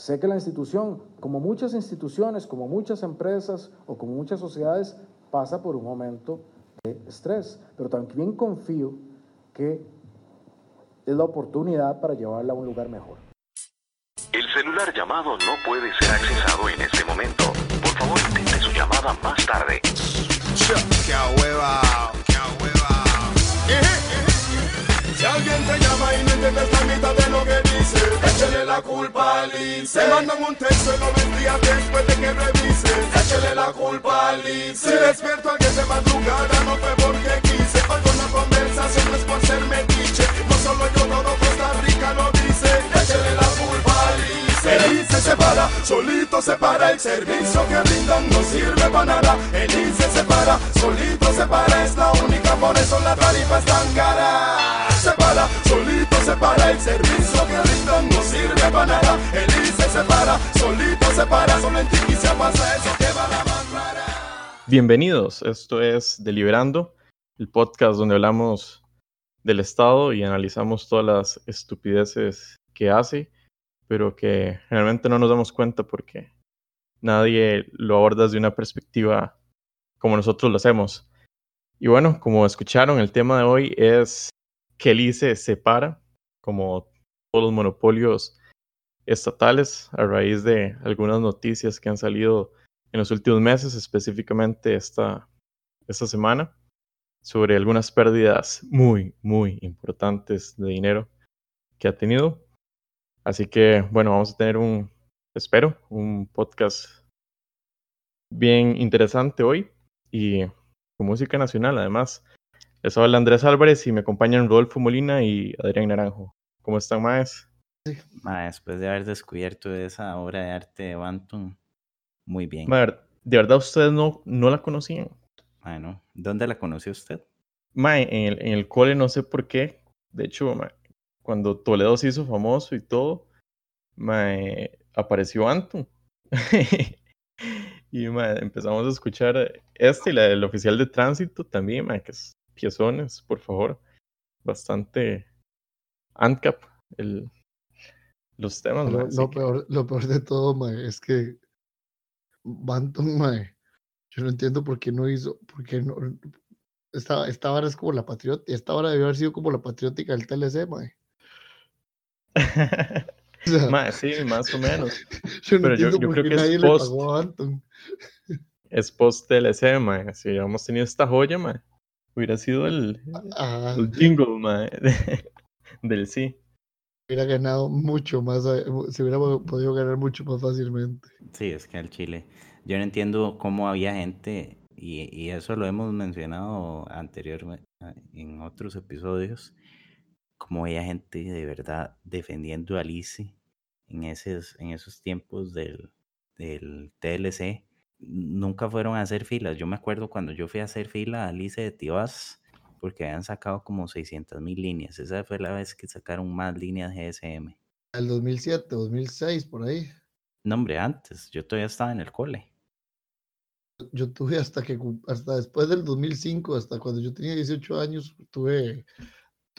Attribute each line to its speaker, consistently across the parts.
Speaker 1: Sé que la institución, como muchas instituciones, como muchas empresas o como muchas sociedades, pasa por un momento de estrés, pero también confío que es la oportunidad para llevarla a un lugar mejor.
Speaker 2: El celular llamado no puede ser accesado en este momento. Por favor, intente su llamada más tarde.
Speaker 3: ¡Qué hueva! ¡Qué hueva! Si alguien te llama y no entiendes la mitad de lo que dice, échale la culpa al ICE. Te mandan un texto y lo ves días después de que revises. Échale la culpa al ICE. Si despierto alguien de madrugada, no fue porque quise. Oigo una conversación, no es por ser metiche. No solo yo, todo Costa Rica lo dice. Échale la. El ICE se para, solito se para. El servicio que brindan no sirve para nada. El ICE se para, solito se para. Es la única, por eso la tarifa es tan cara se para, solito se para el servicio que brindan no sirve para nada. El ICE se para, solito se para, solo en Tiquicia pasa eso que va la más clara.
Speaker 4: Bienvenidos, esto es Deliberando, el podcast donde hablamos del Estado y analizamos todas las estupideces que hace, pero que realmente no nos damos cuenta porque nadie lo aborda desde una perspectiva como nosotros lo hacemos. Y bueno, como escucharon, el tema de hoy es que el ICE separa, como todos los monopolios estatales, a raíz de algunas noticias que han salido en los últimos meses, específicamente esta, esta semana, sobre algunas pérdidas muy, muy importantes de dinero que ha tenido. Así que, bueno, vamos a tener un, espero, un podcast bien interesante hoy y con música nacional, además. Les habla Andrés Álvarez y me acompañan Rodolfo Molina y Adrián Naranjo. ¿Cómo están, Maes?
Speaker 5: Ma, después de haber descubierto esa obra de arte de Banton, muy bien.
Speaker 4: Ma, ¿De verdad ustedes no, no la conocían?
Speaker 5: Bueno, ¿dónde la conoció usted?
Speaker 4: Ma, en el, en el cole no sé por qué. De hecho, ma, cuando Toledo se hizo famoso y todo, ma, apareció Anton. y ma, empezamos a escuchar este y la del oficial de tránsito también, ma, que es piezones, por favor. Bastante ANCAP, el, los temas. Mae,
Speaker 6: lo
Speaker 4: que-
Speaker 6: peor, lo peor de todo, mae, es que Banton, mae, yo no entiendo por qué no hizo, por qué no. Esta, esta vara es como la patriótica, esta vara debió haber sido como la patriótica del TLC, mae.
Speaker 4: Mae, sí, más o menos.
Speaker 6: yo no
Speaker 4: pero yo- yo creo que es
Speaker 6: nadie le
Speaker 4: post.
Speaker 6: pagó a.
Speaker 4: Es post TLC, mae. Si hubiéramos tenido esta joya, mae, hubiera sido el,
Speaker 6: Ah,
Speaker 4: el jingle, mae, de- del sí.
Speaker 6: hubiera ganado mucho más, eh, se hubiera podido ganar mucho más fácilmente.
Speaker 5: Sí, es que al Chile. Yo no entiendo cómo había gente, y, y eso lo hemos mencionado anteriormente en otros episodios, cómo había gente de verdad defendiendo a Alice en esos, en esos tiempos del, del TLC. Nunca fueron a hacer filas. Yo me acuerdo cuando yo fui a hacer fila a Alice de Tibás, porque habían sacado como 600 mil líneas. Esa fue la vez que sacaron más líneas GSM.
Speaker 6: El 2007, 2006, por ahí.
Speaker 5: No, hombre, antes, yo todavía estaba en el cole.
Speaker 6: Yo tuve hasta que, hasta después del 2005, hasta cuando yo tenía 18 años, tuve,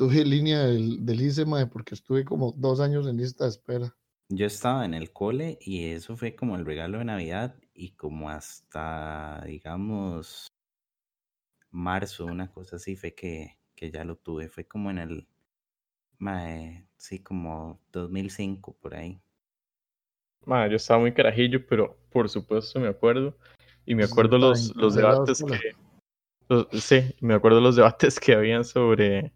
Speaker 6: tuve línea del, del ICE, mae, porque estuve como dos años en lista de espera.
Speaker 5: Yo estaba en el cole y eso fue como el regalo de Navidad y como hasta, digamos, marzo, una cosa así, fue que, que ya lo tuve. Fue como en el, mae, sí, como 2005 por ahí.
Speaker 4: Mae, yo estaba muy carajillo, pero por supuesto me acuerdo. Y me acuerdo los,
Speaker 6: en
Speaker 4: los debates que. los- sí, me acuerdo los debates que habían sobre,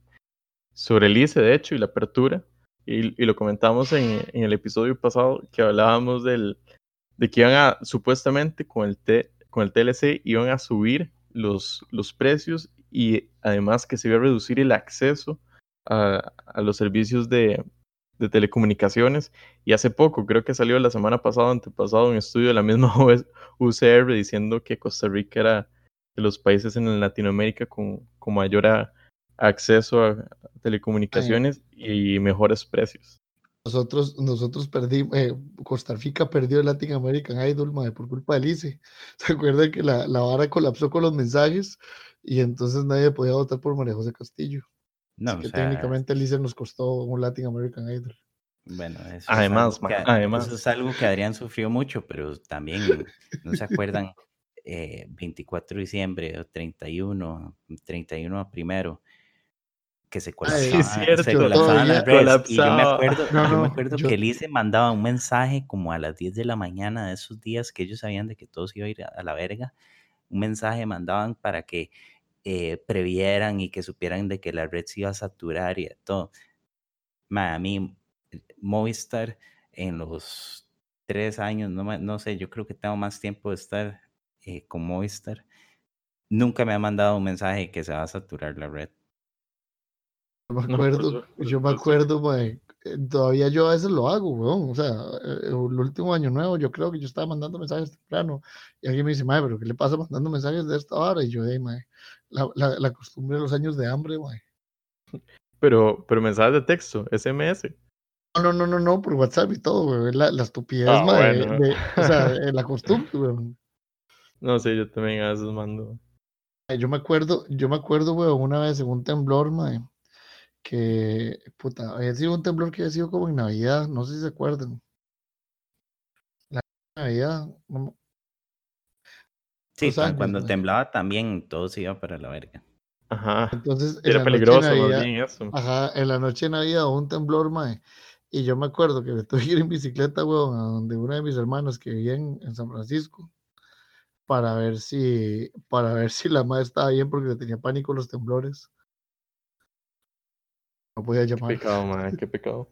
Speaker 4: sobre el ICE, de hecho, y la apertura. Y, y lo comentamos en, en el episodio pasado que hablábamos del, de que iban a, supuestamente con el, T, con el TLC, iban a subir los, los precios y además que se iba a reducir el acceso a, a los servicios de, de telecomunicaciones. Y hace poco, creo que salió la semana pasada, antepasado, un estudio de la misma UCR diciendo que Costa Rica era de los países en Latinoamérica con, con mayor a- acceso a telecomunicaciones y mejores precios.
Speaker 6: Nosotros, nosotros perdimos, eh, Costa Rica perdió el Latin American Idol, por culpa del ICE. ¿Se acuerdan que la, la vara colapsó con los mensajes y entonces nadie podía votar por María José Castillo?
Speaker 5: No,
Speaker 6: Así
Speaker 5: o
Speaker 6: que
Speaker 5: sea,
Speaker 6: técnicamente el ICE nos costó un Latin American Idol.
Speaker 5: Bueno, eso,
Speaker 4: Además,
Speaker 5: es algo que,
Speaker 4: además.
Speaker 5: eso es algo que Adrián sufrió mucho, pero también, ¿no se acuerdan? Eh, 24 de diciembre o 31, 31 a primero, que se colapsaban,
Speaker 4: es cierto,
Speaker 5: se colapsaban las redes. Y yo me acuerdo,
Speaker 6: No,
Speaker 5: yo me
Speaker 6: no,
Speaker 5: acuerdo
Speaker 6: yo-
Speaker 5: que Elise mandaba un mensaje como a las 10 de la mañana de esos días que ellos sabían de que todo se iba a ir a, a la verga. Un mensaje mandaban para que eh, previeran y que supieran de que la red se iba a saturar y todo. Ma, a mí, Movistar en los tres años, no, no sé, yo creo que tengo más tiempo de estar eh, con Movistar. Nunca me ha mandado un mensaje que se va a saturar la red.
Speaker 6: Yo me acuerdo, yo me acuerdo, mae, eh, todavía yo a veces lo hago, weón. O sea, eh, el último año nuevo, yo creo que yo estaba mandando mensajes temprano y alguien me dice, mae, pero ¿qué le pasa mandando mensajes de esta hora? Y yo, hey, mae, la, la, la costumbre de los años de hambre, mae.
Speaker 4: Pero, pero mensajes de texto, SMS.
Speaker 6: No, no, no, no, no, por WhatsApp y todo, weón. La, la estupidez,
Speaker 4: Ah,
Speaker 6: mae,
Speaker 4: bueno.
Speaker 6: de- o sea, eh, la costumbre, weón.
Speaker 4: No sé, yo también a veces mando.
Speaker 6: Yo me acuerdo, yo me acuerdo, weón, una vez en un temblor, mae, que, puta, había sido un temblor que había sido como en Navidad, no sé si se acuerdan. La Navidad, no
Speaker 5: Sí,
Speaker 6: años,
Speaker 5: cuando temblaba también todo se iba para la verga.
Speaker 4: Ajá.
Speaker 6: entonces en
Speaker 4: Era
Speaker 6: de
Speaker 4: peligroso
Speaker 6: Navidad,
Speaker 4: bien eso.
Speaker 6: ajá, en la noche de Navidad hubo un temblor, mae, y yo me acuerdo que me tuve que ir en bicicleta, weón, a donde una de mis hermanas que vivía en, en San Francisco, para ver si, para ver si la madre estaba bien porque le tenía pánico los temblores. No podía
Speaker 4: Qué
Speaker 6: llamar.
Speaker 4: pecado, man, qué pecado.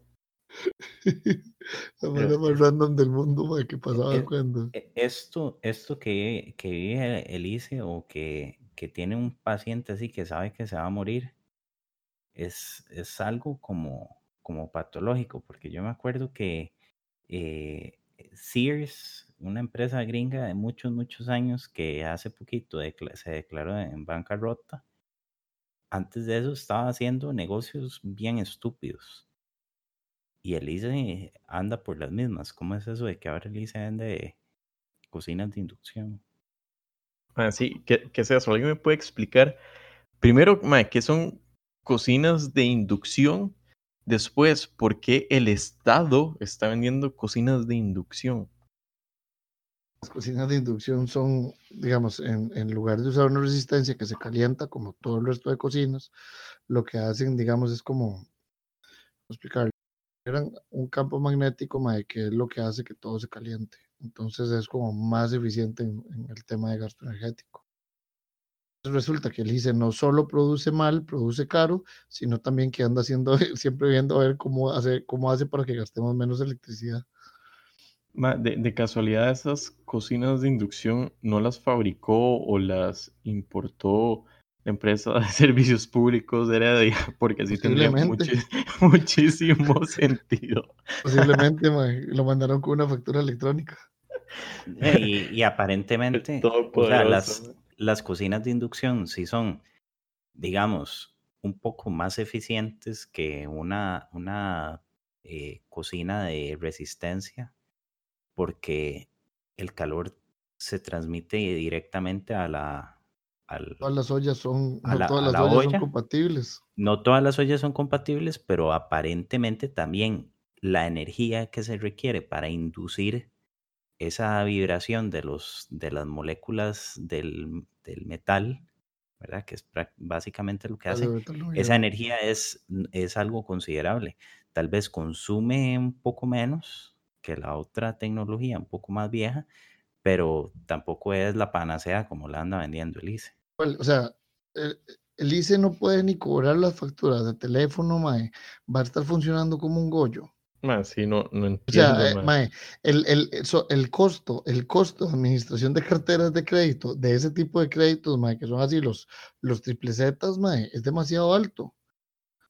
Speaker 6: La manera más random del mundo, mae, que pasaba
Speaker 5: Eh,
Speaker 6: cuando.
Speaker 5: E- Esto, esto que, que vive Elise o que, que tiene un paciente así que sabe que se va a morir, es, es algo como, como patológico, porque yo me acuerdo que eh, Sears, una empresa gringa de muchos, muchos años que hace poquito se declaró en bancarrota, antes de eso estaba haciendo negocios bien estúpidos. Y Elise anda por las mismas. ¿Cómo es eso de que ahora Elise vende cocinas de inducción?
Speaker 4: Ah, sí, ¿qué, qué es eso? ¿Alguien me puede explicar? Primero, ¿qué son cocinas de inducción? Después, ¿por qué el Estado está vendiendo cocinas de inducción?
Speaker 6: Las cocinas de inducción son, digamos, en, lugar de usar una resistencia que se calienta como todo el resto de cocinas, lo que hacen, digamos, es como, ¿cómo explicar? Eran un campo magnético, que es lo que hace que todo se caliente. Entonces es como más eficiente en, el tema de gasto energético. Resulta que el ICE no solo produce mal, produce caro, sino también que anda haciendo, siempre viendo a ver cómo hace, cómo hace para que gastemos menos electricidad.
Speaker 4: Ma, de, de casualidad, esas cocinas de inducción no las fabricó o las importó la empresa de servicios públicos de Heredia, porque así tendría muchísimo sentido.
Speaker 6: Posiblemente lo mandaron con una factura electrónica.
Speaker 5: Y, y aparentemente, o sea, las, las cocinas de inducción sí son, digamos, un poco más eficientes que una, una eh, cocina de resistencia, porque el calor se transmite directamente a la... al-
Speaker 6: Todas las ollas son, no
Speaker 5: la-
Speaker 6: todas las
Speaker 5: la
Speaker 6: ollas
Speaker 5: olla.
Speaker 6: son compatibles.
Speaker 5: no todas las ollas son compatibles, pero aparentemente también la energía que se requiere para inducir esa vibración de, los, de las moléculas del, del metal, ¿verdad? Que es básicamente lo que hace. Esa energía es, es algo considerable. Tal vez consume un poco menos que la otra tecnología, un poco más vieja, pero tampoco es la panacea como la anda vendiendo Elise.
Speaker 6: Well, O sea, el, el ICE no puede ni cobrar las facturas de teléfono, mae. Va a estar funcionando como un gollo.
Speaker 4: Ma, sí, no, no
Speaker 6: O
Speaker 4: entiendo,
Speaker 6: sea, eh,
Speaker 4: ma.
Speaker 6: mae, el, el, eso- el costo, el costo de administración de carteras de crédito, de ese tipo de créditos, mae, que son así los, los triple Zetas, mae, es demasiado alto.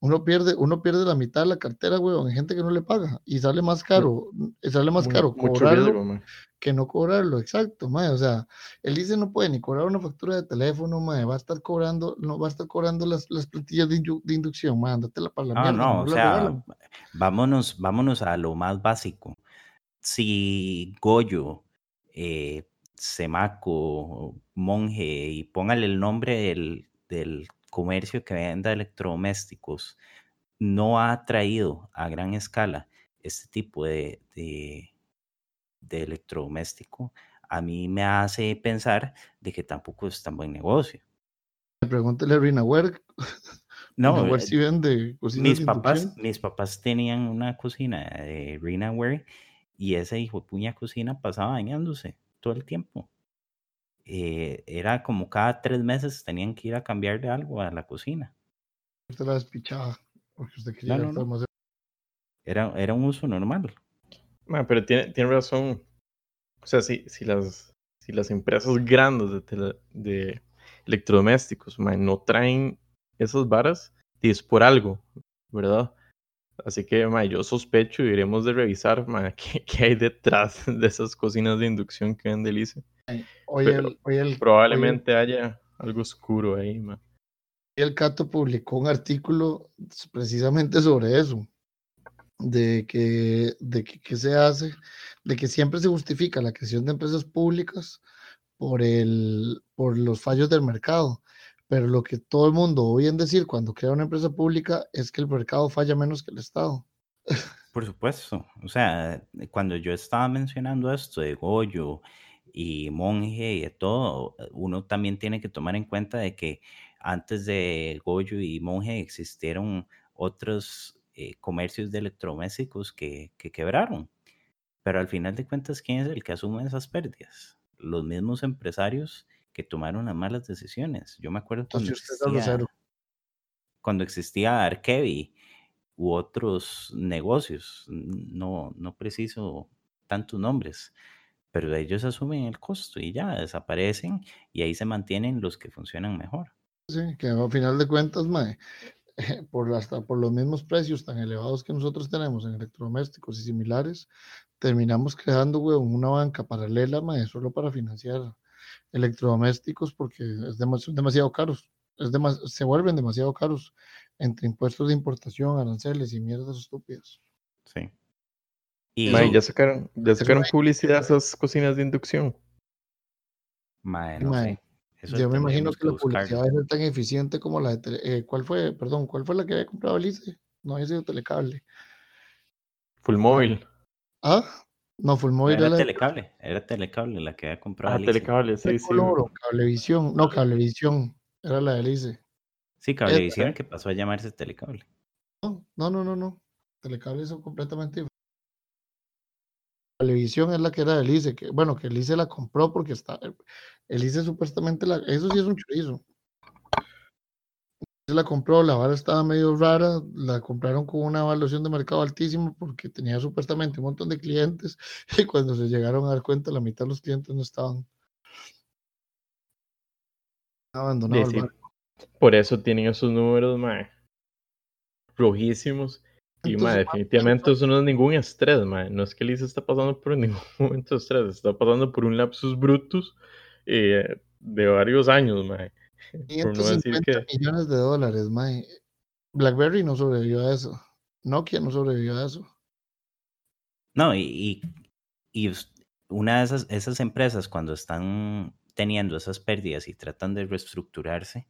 Speaker 6: Uno pierde, uno pierde la mitad de la cartera, weón, en gente que no le paga. Y sale más caro, sale más caro cobrarlo
Speaker 4: riesgo,
Speaker 6: que no cobrarlo, exacto, mae. O sea, el ICE no puede ni cobrar una factura de teléfono, mae, va a estar cobrando, no va a estar cobrando las, las plantillas de, indu- de inducción, mae, para la
Speaker 5: Ah,
Speaker 6: mierda,
Speaker 5: no, o
Speaker 6: la
Speaker 5: sea, vámonos, vámonos a lo más básico. Si Goyo, eh, Semaco, Monje, y póngale el nombre del, del comercio que venda electrodomésticos, no ha traído a gran escala este tipo de, de, de electrodoméstico, a mí me hace pensar de que tampoco es tan buen negocio.
Speaker 6: Pregúntale a Rinaware.
Speaker 5: No,
Speaker 6: Rinaware
Speaker 5: eh,
Speaker 6: sí vende cocinas
Speaker 5: mis papás, mis papás tenían una cocina de Rinaware y esa hijo de puña cocina pasaba dañándose todo el tiempo. Eh, era como cada tres meses tenían que ir a cambiarle algo a la cocina.
Speaker 6: Usted la despichaba porque usted quería
Speaker 5: no, no.
Speaker 6: más.
Speaker 5: Era, era un uso normal.
Speaker 4: Ma, pero tiene, tiene razón. O sea, si, si, las, si las empresas grandes de, tele- de electrodomésticos ma, no traen esas varas, y es por algo, ¿verdad? Así que ma, yo sospecho y iremos de revisar ma, qué, qué hay detrás de esas cocinas de inducción que vende Lice.
Speaker 6: Hoy
Speaker 4: Pero
Speaker 6: el, hoy el,
Speaker 4: Probablemente haya algo oscuro ahí. ma.
Speaker 6: hoy el Cato publicó un artículo precisamente sobre eso. De que, de que, que se hace, de que siempre se justifica la creación de empresas públicas por, el, por los fallos del mercado. Pero lo que todo el mundo oye en decir cuando crea una empresa pública es que el mercado falla menos que el Estado.
Speaker 5: Por supuesto. O sea, cuando yo estaba mencionando esto de Goyo y Monje y de todo, uno también tiene que tomar en cuenta de que antes de Goyo y Monje existieron otros eh, comercios de electrodomésticos que, que quebraron. Pero al final de cuentas, ¿quién es el que asume esas pérdidas? Los mismos empresarios que tomaron las malas decisiones. Yo me acuerdo cuando
Speaker 6: Entonces
Speaker 5: existía, cuando existía Arkevi u otros negocios, no, no preciso tantos nombres, pero ellos asumen el costo y ya desaparecen y ahí se mantienen los que funcionan mejor.
Speaker 6: Sí, que al final de cuentas, mae, por, hasta por los mismos precios tan elevados que nosotros tenemos en electrodomésticos y similares, terminamos creando weón, una banca paralela mae, solo para financiar electrodomésticos porque es demas- son demasiado caros. Es demas- se vuelven demasiado caros entre impuestos de importación, aranceles y mierdas estúpidas.
Speaker 5: Sí. Y
Speaker 4: ya sacaron, ya sacaron publicidad esas cocinas de inducción.
Speaker 5: mae, no. Eso
Speaker 6: Yo me imagino que la publicidad debe ser tan eficiente como la de tele- eh, ¿cuál fue? Perdón, ¿cuál fue la que había comprado Alice? No había sido Telecable.
Speaker 4: Full móvil.
Speaker 6: Ah, no, Fulmóvil
Speaker 5: Era
Speaker 6: era la de
Speaker 5: telecable, era telecable la que había comprado.
Speaker 4: Ah,
Speaker 5: Alicia.
Speaker 4: telecable, sí, sí.
Speaker 6: Coloro, Cablevisión, no, Cablevisión, era la de Alice.
Speaker 5: Sí, Cablevisión que pasó a llamarse telecable.
Speaker 6: No, no, no, no, no. Telecable son completamente diferentes. Televisión es la que era de Elise, que bueno, que Elise la compró porque está, Elise supuestamente la, eso sí es un chorizo. Elise la compró, la vara estaba medio rara, la compraron con una evaluación de mercado altísima porque tenía supuestamente un montón de clientes y cuando se llegaron a dar cuenta la mitad de los clientes no estaban. Abandonado
Speaker 4: Sí,
Speaker 6: el
Speaker 4: sí.
Speaker 6: bar.
Speaker 4: Por eso tienen esos números, mae, rojísimos. Y,
Speaker 6: Entonces,
Speaker 4: definitivamente eso no es ningún estrés, mae. No es que Lisa está pasando por ningún momento de estrés. Está pasando por un lapsus brutus eh, de varios años, mae. Por no decir
Speaker 6: 550
Speaker 4: que...
Speaker 6: millones de dólares, mae. BlackBerry no sobrevivió a eso. Nokia no sobrevivió a eso.
Speaker 5: No, y, y, una de esas, esas empresas cuando están teniendo esas pérdidas y tratan de reestructurarse,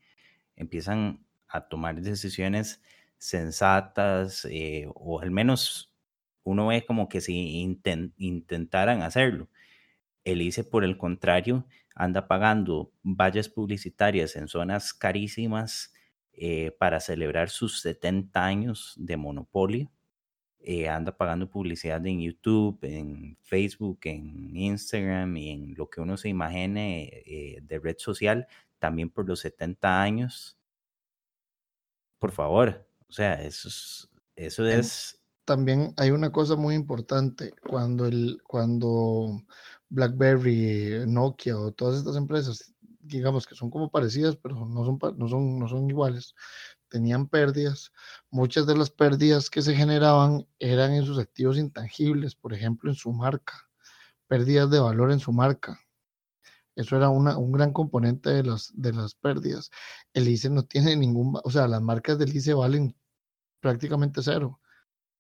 Speaker 5: empiezan a tomar decisiones sensatas eh, o al menos uno ve como que si inten- intentaran hacerlo. El ICE, por el contrario, anda pagando vallas publicitarias en zonas carísimas eh, para celebrar sus 70 años de monopolio. Eh, anda pagando publicidad en YouTube, en Facebook, en Instagram y en lo que uno se imagine de red social, también por los 70 años. Por favor, o sea, eso es, eso es
Speaker 6: También hay una cosa muy importante. Cuando, el, cuando BlackBerry, Nokia o todas estas empresas, digamos que son como parecidas, pero no son, no son, no son iguales, tenían pérdidas. Muchas de las pérdidas que se generaban eran en sus activos intangibles, por ejemplo, en su marca, pérdidas de valor en su marca. Eso era una, un gran componente de las, de las pérdidas. El ICE no tiene ningún, o sea, las marcas del ICE valen prácticamente cero.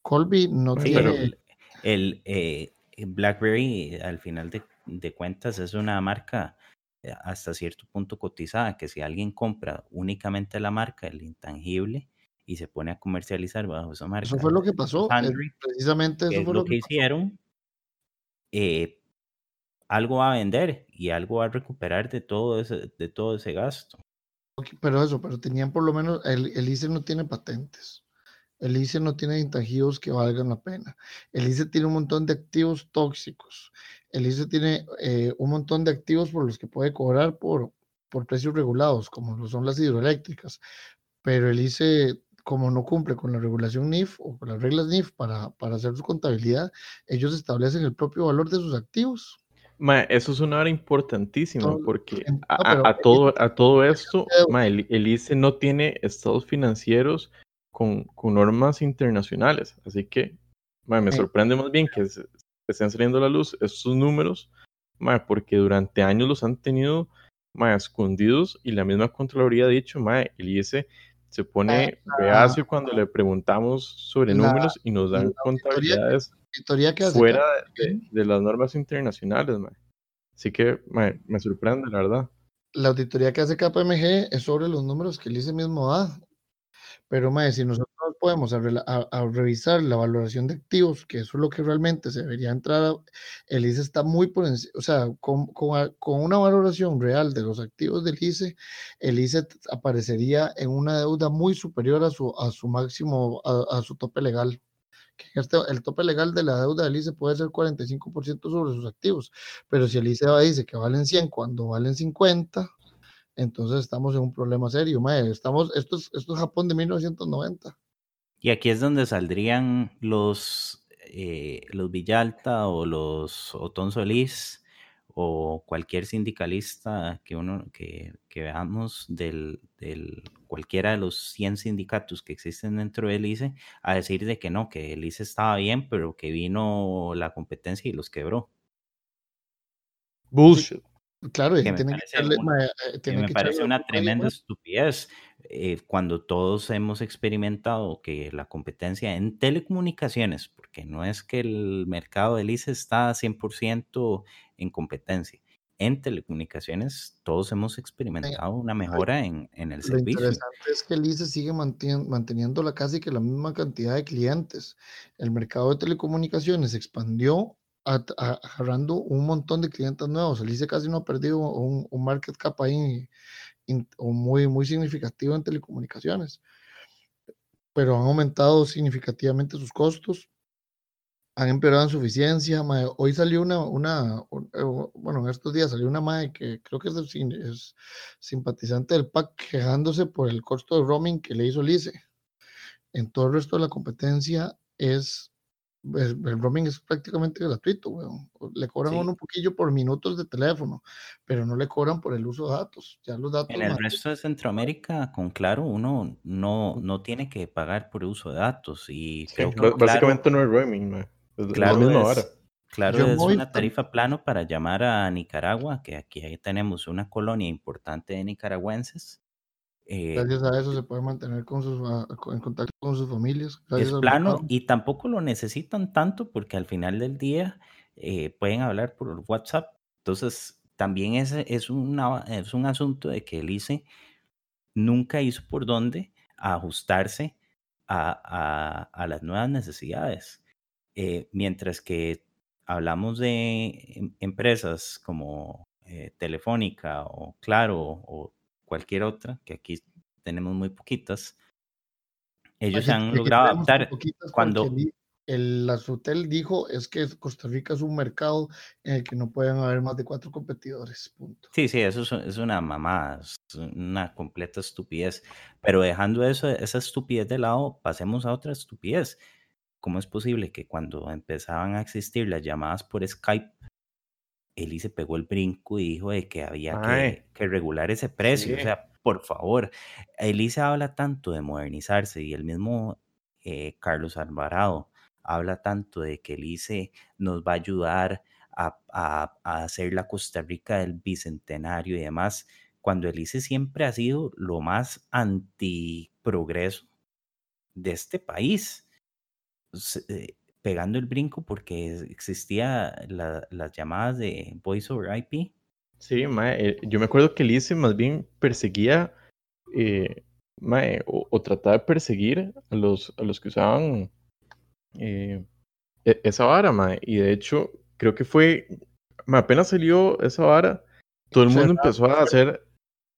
Speaker 6: Colby no
Speaker 5: Sí,
Speaker 6: tiene,
Speaker 5: pero el, el, eh, BlackBerry al final de, de cuentas es una marca eh, hasta cierto punto cotizada, que si alguien compra únicamente la marca, el intangible, y se pone a comercializar bajo esa marca.
Speaker 6: Eso fue lo que pasó. eh,
Speaker 5: Android,
Speaker 6: precisamente eso
Speaker 5: es
Speaker 6: fue
Speaker 5: lo
Speaker 6: lo
Speaker 5: que hicieron, eh, algo va a vender y algo va a recuperar de todo ese, de todo ese gasto.
Speaker 6: Pero eso, pero tenían por lo menos, el, el ICE no tiene patentes. El ICE no tiene intangibles que valgan la pena. El ICE tiene un montón de activos tóxicos. El ICE tiene eh, un montón de activos por los que puede cobrar por, por precios regulados, como lo son las hidroeléctricas. Pero el ICE, como no cumple con la regulación NIF o con las reglas NIF para, para hacer su contabilidad, ellos establecen el propio valor de sus activos.
Speaker 4: Eso es una hora importantísima porque a,
Speaker 6: no,
Speaker 4: a-
Speaker 6: pero
Speaker 4: a todo, a todo esto, el, el ICE no tiene estados financieros con, con normas internacionales. Así que mae, me
Speaker 6: Sí.
Speaker 4: sorprende más bien que se, estén saliendo a la luz estos números, mae, porque durante años los han tenido mae, escondidos y la misma Contraloría ha dicho, mae, el ICE se pone reacio cuando le preguntamos sobre
Speaker 6: la-
Speaker 4: números y nos dan contabilidades
Speaker 6: Auditoría que hace
Speaker 4: fuera de, de las normas internacionales, mae. Así que mae, me sorprende, la verdad.
Speaker 6: la auditoría que hace KPMG es sobre los números que el ICE mismo da. Pero, mae, si nosotros podemos a, revisar la valoración de activos, que eso es lo que realmente se debería entrar, el ICE está muy por encima, o sea, con, una valoración real de los activos del ICE, el ICE aparecería en una deuda muy superior a su, a su máximo, a, a su tope legal. Este- el tope legal de la deuda del ICE puede ser 45% sobre sus activos, pero si el ICE dice que valen 100 cuando valen 50, entonces estamos en un problema serio. mae. Estamos, esto, es, esto es Japón de 1990.
Speaker 5: Y aquí es donde saldrían los, eh, los Villalta o los Otón Solís o cualquier sindicalista que uno que, que veamos del, del cualquiera de los 100 sindicatos que existen dentro del ICE a decir de que no, que el ICE estaba bien, pero que vino la competencia y los quebró.
Speaker 4: Bullshit.
Speaker 6: Claro, y
Speaker 5: Que me parece
Speaker 6: mae, eh,
Speaker 5: que
Speaker 6: tiene
Speaker 5: me
Speaker 6: que
Speaker 5: parece una tremenda
Speaker 6: alguien
Speaker 5: estupidez eh, cuando todos hemos experimentado que la competencia en telecomunicaciones, porque no es que el mercado del ICE está 100% en competencia, en telecomunicaciones todos hemos experimentado una mejora en, en el
Speaker 6: Lo
Speaker 5: servicio.
Speaker 6: interesante es que el ICE sigue mantien- manteniendo la casi que la misma cantidad de clientes. El mercado de telecomunicaciones expandió agarrando un montón de clientes nuevos. El ICE casi no ha perdido un, un market cap ahí in- o muy, muy significativo en telecomunicaciones, pero han aumentado significativamente sus costos, han empeorado en su eficiencia. Hoy salió una, una, un- eh, bueno, en estos días salió una MAE que creo que es, es simpatizante del PAC quejándose por el costo de roaming que le hizo el ICE. En todo el resto de la competencia es, es- el roaming es prácticamente gratuito, weón. Le cobran a
Speaker 5: Sí.
Speaker 6: uno un poquillo por minutos de teléfono, pero no le cobran por el uso de datos. Ya los datos,
Speaker 5: En el
Speaker 6: mae,
Speaker 5: resto de Centroamérica, con Claro, uno no, no tiene que pagar por uso de datos y
Speaker 4: Sí,
Speaker 5: Claro-
Speaker 4: básicamente no es roaming. Es la
Speaker 5: Claro
Speaker 4: misma
Speaker 5: es,
Speaker 4: vara.
Speaker 5: claro
Speaker 6: Yo
Speaker 5: es
Speaker 6: voy
Speaker 5: una tarifa plano para llamar a Nicaragua, que aquí ahí tenemos una colonia importante de nicaragüenses. Eh,
Speaker 6: gracias a eso se puede mantener con sus, ah, en contacto con sus familias.
Speaker 5: es
Speaker 6: gracias al
Speaker 5: plano y tampoco lo necesitan tanto porque al final del día eh, pueden hablar por WhatsApp. Entonces, también es, es, una, es un asunto de que el ICE nunca hizo por dónde ajustarse a, a- a las nuevas necesidades. Eh, mientras que hablamos de em- empresas como eh, Telefónica o Claro o cualquier otra, que aquí tenemos muy poquitas, ellos
Speaker 6: Aquí-
Speaker 5: han logrado adaptar cuando...
Speaker 6: el, el, la SUTEL dijo es que Costa Rica es un mercado en el que no pueden haber más de cuatro competidores. Punto.
Speaker 5: Sí, sí, eso es, es una mamá, es una completa estupidez. Pero dejando eso, esa estupidez de lado, pasemos a otra estupidez. ¿Cómo es posible que cuando empezaban a existir las llamadas por Skype, Eli se pegó el brinco y dijo de que había que, regular ese precio? O sea, por favor, Elise habla tanto de modernizarse y el mismo eh, Carlos Alvarado habla tanto de que el ICE nos va a ayudar a, a- a hacer la Costa Rica del bicentenario y demás, cuando el ICE siempre ha sido lo más antiprogreso de este país, eh, pegando el brinco porque existía la- las llamadas de Voice over IP.
Speaker 4: Sí, mae, eh, yo me acuerdo que el ICE más bien perseguía eh, mae, o, o tratar de perseguir a los, a los que usaban eh, e- esa vara, mae. Y de hecho, creo que fue, mae, apenas salió esa vara, todo el mundo empezó a hacer,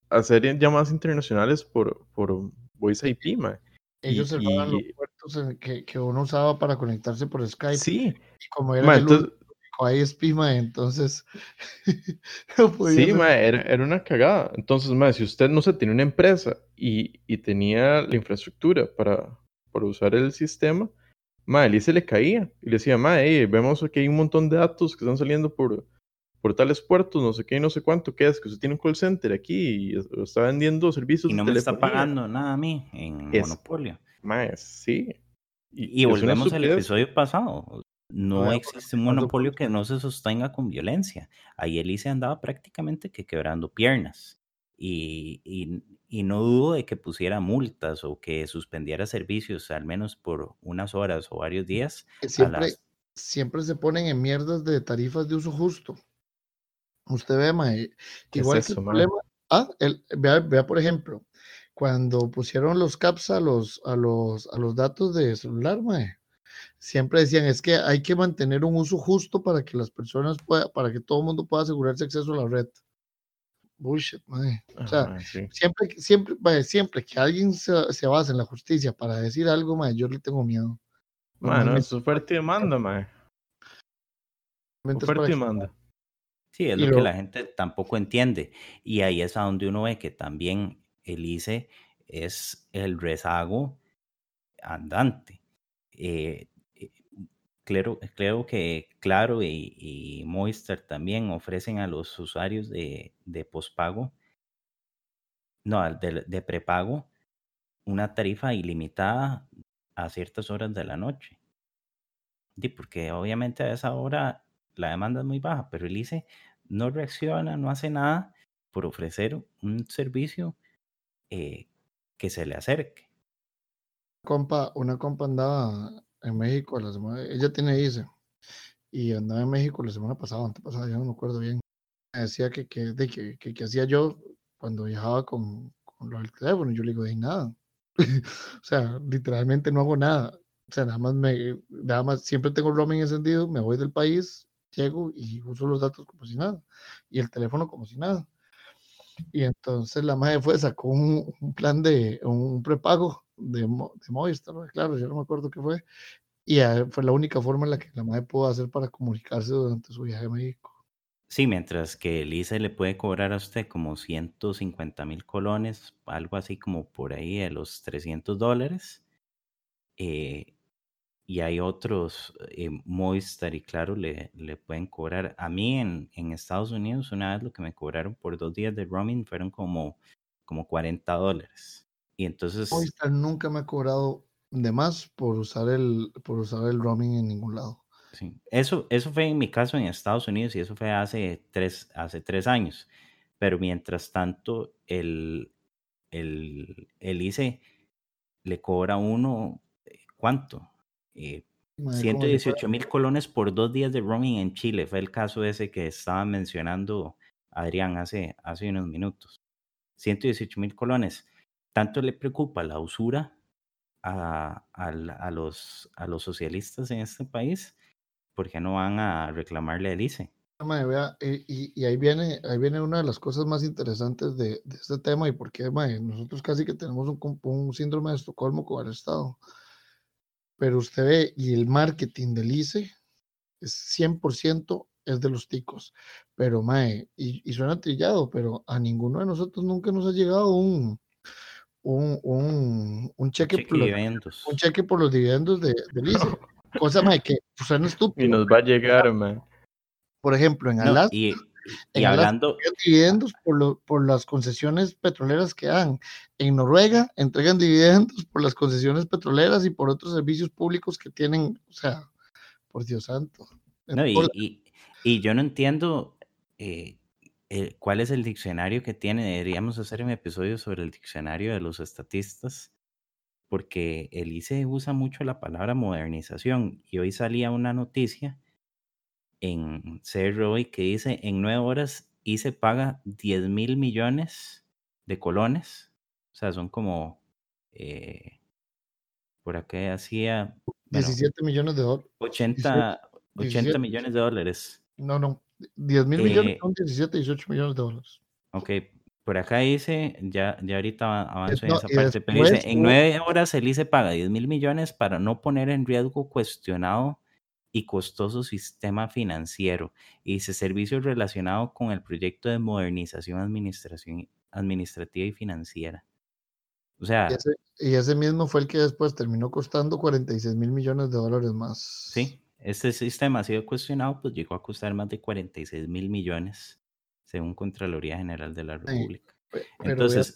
Speaker 4: a hacer llamadas internacionales por, por Voice IP, mae.
Speaker 6: Ellos
Speaker 4: Y-
Speaker 6: cerraban los puertos en- que, que uno usaba para conectarse por Skype.
Speaker 4: Sí,
Speaker 6: Y como era el
Speaker 4: entonces,
Speaker 6: único ISP, mae, entonces no podía
Speaker 4: Sí, mae, era, era una cagada. Entonces, si usted no se tenía una empresa y, y tenía la infraestructura para, para usar el sistema, el ICE le caía y le decía, mae, hey, vemos que hay un montón de datos que están saliendo por, por tales puertos, no sé qué no sé cuánto, ¿qué es? Que usted tiene un call center aquí y es- está vendiendo servicios
Speaker 5: Y no
Speaker 4: de
Speaker 5: me está pagando nada a mí en
Speaker 4: Es-
Speaker 5: Monopolio.
Speaker 4: Mae, sí.
Speaker 5: Y
Speaker 4: es
Speaker 5: volvemos al episodio pasado. No
Speaker 6: Bueno,
Speaker 5: existe un monopolio que no se sostenga con violencia. Ahí Elise andaba prácticamente que quebrando piernas. Y, y- y no dudo de que pusiera multas o que suspendiera servicios, al menos por unas horas o varios días.
Speaker 6: siempre,
Speaker 5: las-
Speaker 6: siempre se ponen en mierdas de tarifas de uso justo. Usted ve, mae,
Speaker 4: ¿Qué es
Speaker 6: igual que
Speaker 4: eso,
Speaker 6: el problema. Ah, el, vea, vea, por ejemplo, cuando pusieron los caps a los, a los, a los datos de celular, mae, siempre decían es que hay que mantener un uso justo para que las personas puedan, para que todo el mundo pueda asegurarse acceso a la red. Bullshit, mae. O sea,
Speaker 4: Ajá, sí.
Speaker 6: siempre, que- siempre, mae, siempre que alguien se, se basa en la justicia para decir algo, mae, yo le tengo miedo.
Speaker 4: Mae, no,
Speaker 6: Normalmente-
Speaker 4: es oferta y demanda, mae. y demanda.
Speaker 5: Sí, es
Speaker 6: Y
Speaker 5: lo que
Speaker 6: lo-
Speaker 5: la gente tampoco entiende. Y ahí es a donde uno ve que también el ICE es el rezago andante. Eh, eh, claro, creo que Claro y, y Movistar también ofrecen a los usuarios de, de pospago, no, de, de prepago, una tarifa ilimitada a ciertas horas de la noche. Sí, porque obviamente a esa hora la demanda es muy baja, pero el ICE no reacciona, no hace nada por ofrecer un servicio eh, que se le acerque.
Speaker 6: compa, una compa andaba en México la semana, ella tiene ICE y andaba en México la semana pasada, antepasada, ya no me acuerdo bien. Decía que que, que, que, que hacía yo cuando viajaba con, con lo del teléfono. Yo le digo, de nada. o sea, literalmente no hago nada. O sea, nada más me, nada más siempre tengo el roaming encendido, me voy del país, llego y uso los datos como si nada. Y el teléfono como si nada. Y entonces la madre fue, sacó un, un plan de, un prepago de, de Movistar, claro, yo no me acuerdo qué fue. Y fue la única forma en la que la madre pudo hacer para comunicarse durante su viaje a México.
Speaker 5: Sí, mientras que el ICE le puede cobrar a usted como 150 mil colones, algo así como por ahí de los 300 dólares. eh, y hay otros, eh, Movistar y Claro le, le pueden cobrar. A mí en, en Estados Unidos una vez lo que me cobraron por dos días de roaming fueron como, como 40 dólares. Y entonces,
Speaker 6: Movistar nunca me ha cobrado de más por usar el, por usar el roaming en ningún lado.
Speaker 5: sí, eso, eso fue en mi caso en Estados Unidos y eso fue hace tres, hace tres años. Pero mientras tanto, el, el, el ICE le cobra uno, eh, ¿cuánto? Eh,
Speaker 6: Madre, como si fuera-
Speaker 5: 118 mil colones por dos días de roaming en Chile. Fue el caso ese que estaba mencionando Adrián hace, hace unos minutos. 118 mil colones. Tanto le preocupa la usura a, al- a los, a los socialistas en este país porque no van a reclamarle el ICE.
Speaker 6: Vea, eh, y, y ahí viene, ahí viene una de las cosas más interesantes de, de este tema y por qué mae, nosotros casi que tenemos un, un síndrome de Estocolmo con el Estado. Pero usted ve, y el marketing del ICE es 100% es de los ticos. Pero, mae, y, y suena trillado, pero a ninguno de nosotros nunca nos ha llegado un, un, un, un cheque,
Speaker 5: Cheque
Speaker 6: por los,
Speaker 5: dividendos.
Speaker 6: un cheque por los dividendos de, del ICE. Cosa, mae, que suena
Speaker 4: Y
Speaker 6: estúpido.
Speaker 4: nos va a llegar, mae.
Speaker 6: Por ejemplo, en
Speaker 5: No,
Speaker 6: Alaska.
Speaker 5: y, y
Speaker 6: en
Speaker 5: hablando,
Speaker 6: dividendos por, lo- por las concesiones petroleras que dan. En Noruega entregan dividendos por las concesiones petroleras y por otros servicios públicos que tienen, o sea, por Dios santo.
Speaker 5: No, y,
Speaker 6: Por-
Speaker 5: y- y yo no entiendo eh, eh, cuál es el diccionario que tiene. Deberíamos hacer un episodio sobre el diccionario de los estatistas, porque el ICE usa mucho la palabra modernización. Y hoy salía una noticia en CR hoy que dice, en nueve horas ICE paga 10 mil millones de colones. O sea, son como eh, por acá hacía bueno,
Speaker 6: 17 millones de dólares.
Speaker 5: 80, 80
Speaker 6: 17.
Speaker 5: millones de dólares.
Speaker 6: No, no. 10 mil millones
Speaker 5: Eh,
Speaker 6: son 17, 18 millones de dólares.
Speaker 5: Ok, por acá dice, ya, ya ahorita va- avanzo en
Speaker 6: no,
Speaker 5: esa
Speaker 6: y
Speaker 5: parte, pero dice,
Speaker 6: después
Speaker 5: en nueve horas el ICE paga 10 mil millones para no poner en riesgo cuestionado y costoso sistema financiero. Y dice, servicio relacionado con el proyecto de modernización administración, administrativa y financiera. O sea,
Speaker 6: Y ese, y ese mismo fue el que después terminó costando 46 mil millones de dólares más.
Speaker 5: sí, este sistema ha sido cuestionado, pues llegó a costar más de 46 mil millones, según Contraloría General de la República.
Speaker 6: Vea
Speaker 5: Entonces,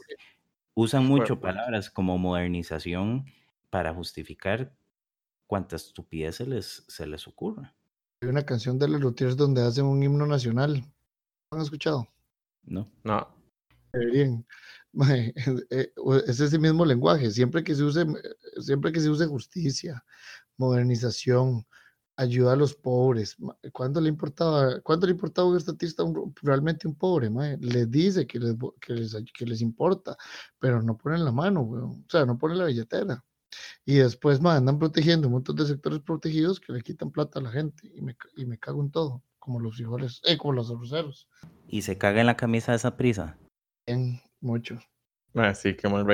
Speaker 5: usan mucho palabras como modernización para justificar cuánta estupidez se les, se les ocurra.
Speaker 6: hay una canción de los Luthiers donde hacen un himno nacional. ¿Lo han escuchado?
Speaker 5: ¿no?
Speaker 4: No.
Speaker 6: Mae, eh, o- es ese mismo lenguaje. Siempre que se use, eh, siempre que se use justicia, modernización, ayuda a los pobres. ¿Cuánto le importaba, cuánto le importaba a un estatista un- realmente un pobre? mae? Les dice que les, que les, que les importa, pero no ponen la mano, weón. O sea, no ponen la billetera. Y después mae, andan protegiendo un montón de sectores protegidos que le quitan plata a la gente. Y me, y me cago en todo, como los frijoles, eh, como los arroceros.
Speaker 5: Y se caga en la camisa de esa prisa.
Speaker 6: Bien, mucho.
Speaker 4: Ma, sí, qué mal.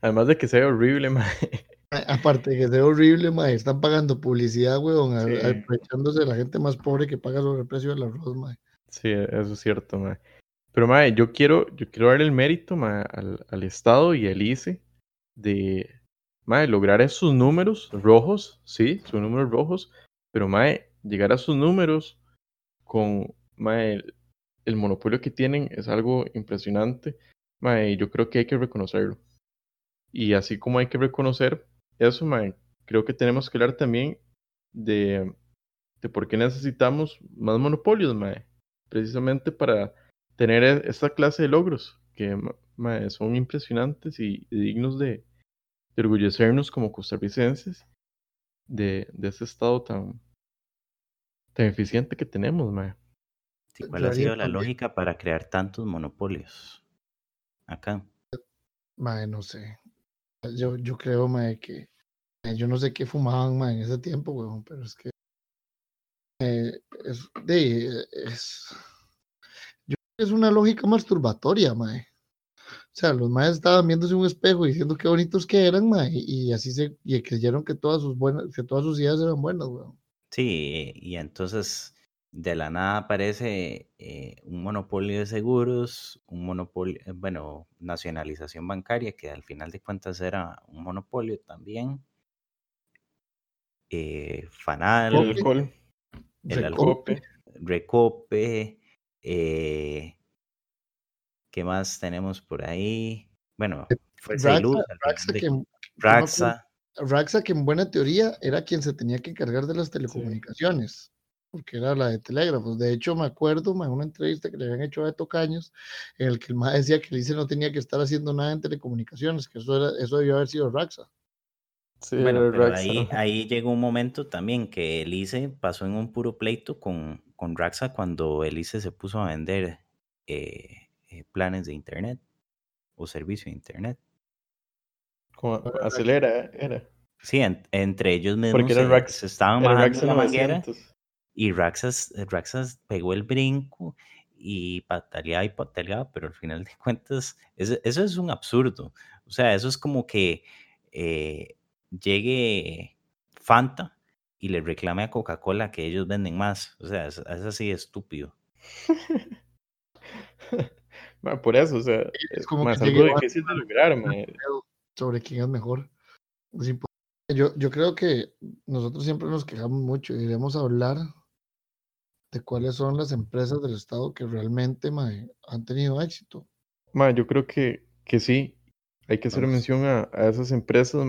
Speaker 4: Además de que se ve horrible, ma.
Speaker 6: A- Aparte de que sea horrible, mae, están pagando publicidad, weón,
Speaker 4: Sí.
Speaker 6: aprovechándose de la gente más pobre que paga sobre el precio del arroz, mae.
Speaker 4: Sí, eso es cierto, ma. Pero, ma, yo quiero, yo quiero darle el mérito, ma, al, al Estado y al ICE de, ma, de lograr esos números rojos, sí, son números rojos, pero, ma, llegar a esos números con, ma, el, monopolio que tienen es algo impresionante, ma, y yo creo que hay que reconocerlo. Y así como hay que reconocer eso, ma, creo que tenemos que hablar también de, de por qué necesitamos más monopolios, mae precisamente para tener e- esta clase de logros que ma- mae, son impresionantes y dignos de, de orgullecernos como costarricenses de, de ese estado tan, tan eficiente que tenemos, mae.
Speaker 5: Sí, ¿Cuál
Speaker 6: Yo
Speaker 5: ha sido la
Speaker 6: también-
Speaker 5: lógica para crear tantos monopolios? Acá.
Speaker 6: Mae, no sé. Yo, yo creo, mae, que yo no sé qué fumaban, mae, en ese tiempo, weón, pero es que eh, es, de, es, yo creo que es una lógica masturbatoria, mae. O sea, los maes estaban viéndose un espejo y diciendo qué bonitos que eran, mae, y así se, y creyeron que todas sus buenas, que todas sus ideas eran buenas, weón.
Speaker 5: Sí, y entonces de la nada aparece eh, un monopolio de seguros, un monopolio, eh, bueno, nacionalización bancaria, que al final de cuentas era un monopolio también. Eh, Fanal,
Speaker 4: El alcohol,
Speaker 5: el
Speaker 6: Recope,
Speaker 5: alcohol, Recope, eh, ¿qué más tenemos por ahí? Bueno, Fuerza y
Speaker 6: Raxa,
Speaker 5: Luz,
Speaker 6: Raxa
Speaker 5: de-
Speaker 6: que,
Speaker 5: Raxa,
Speaker 6: Raxa, que en buena teoría era quien se tenía que encargar de las telecomunicaciones, porque era la de telégrafos. De hecho, me acuerdo en una entrevista que le habían hecho a Beto Caños, en el que el MAE decía que el ICE no tenía que estar haciendo nada en telecomunicaciones, que eso, era, eso debió haber sido Raxa.
Speaker 4: sí,
Speaker 5: Bueno,
Speaker 4: el
Speaker 5: pero
Speaker 4: Raxa.
Speaker 5: ahí, ahí llegó un momento también que el ICE pasó en un puro pleito con, con Raxa cuando el ICE se puso a vender eh, eh, planes de internet o servicio de internet.
Speaker 4: Como acelera, era.
Speaker 5: Sí, en- entre ellos mismos
Speaker 4: Porque
Speaker 5: se,
Speaker 4: Rax-
Speaker 5: se estaban
Speaker 4: Era
Speaker 5: bajando
Speaker 4: Raxa
Speaker 5: la manguera
Speaker 4: 900.
Speaker 5: y Raxas, Raxas pegó el brinco y pataleaba y pataleaba, pero al final de cuentas, eso, eso es un absurdo. O sea, eso es como que eh, llegue Fanta y le reclame a Coca-Cola que ellos venden más. O sea, es, es así de estúpido.
Speaker 4: Ma, por eso, o sea, es
Speaker 6: como
Speaker 4: más
Speaker 6: que
Speaker 4: algo difícil de lograr,
Speaker 6: sobre quién es mejor. Es yo, yo creo que nosotros siempre nos quejamos mucho y debemos hablar de cuáles son las empresas del Estado que realmente han tenido éxito.
Speaker 4: Ma, yo creo que, que sí, hay que hacer
Speaker 6: Vamos.
Speaker 4: mención a, a esas empresas,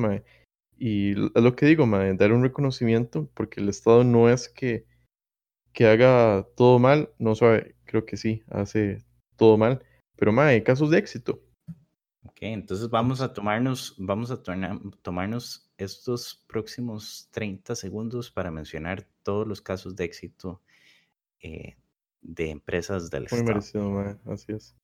Speaker 4: y es lo que digo, dar un reconocimiento, porque el Estado no es que, que haga todo mal, no sabe, creo que sí, hace todo mal, pero ma, hay casos de éxito.
Speaker 5: Ok, entonces vamos a tomarnos, vamos a torna- tomarnos estos próximos 30 segundos para mencionar todos los casos de éxito eh, de empresas del
Speaker 4: Muy
Speaker 5: Estado.
Speaker 4: merecido, ma, así es.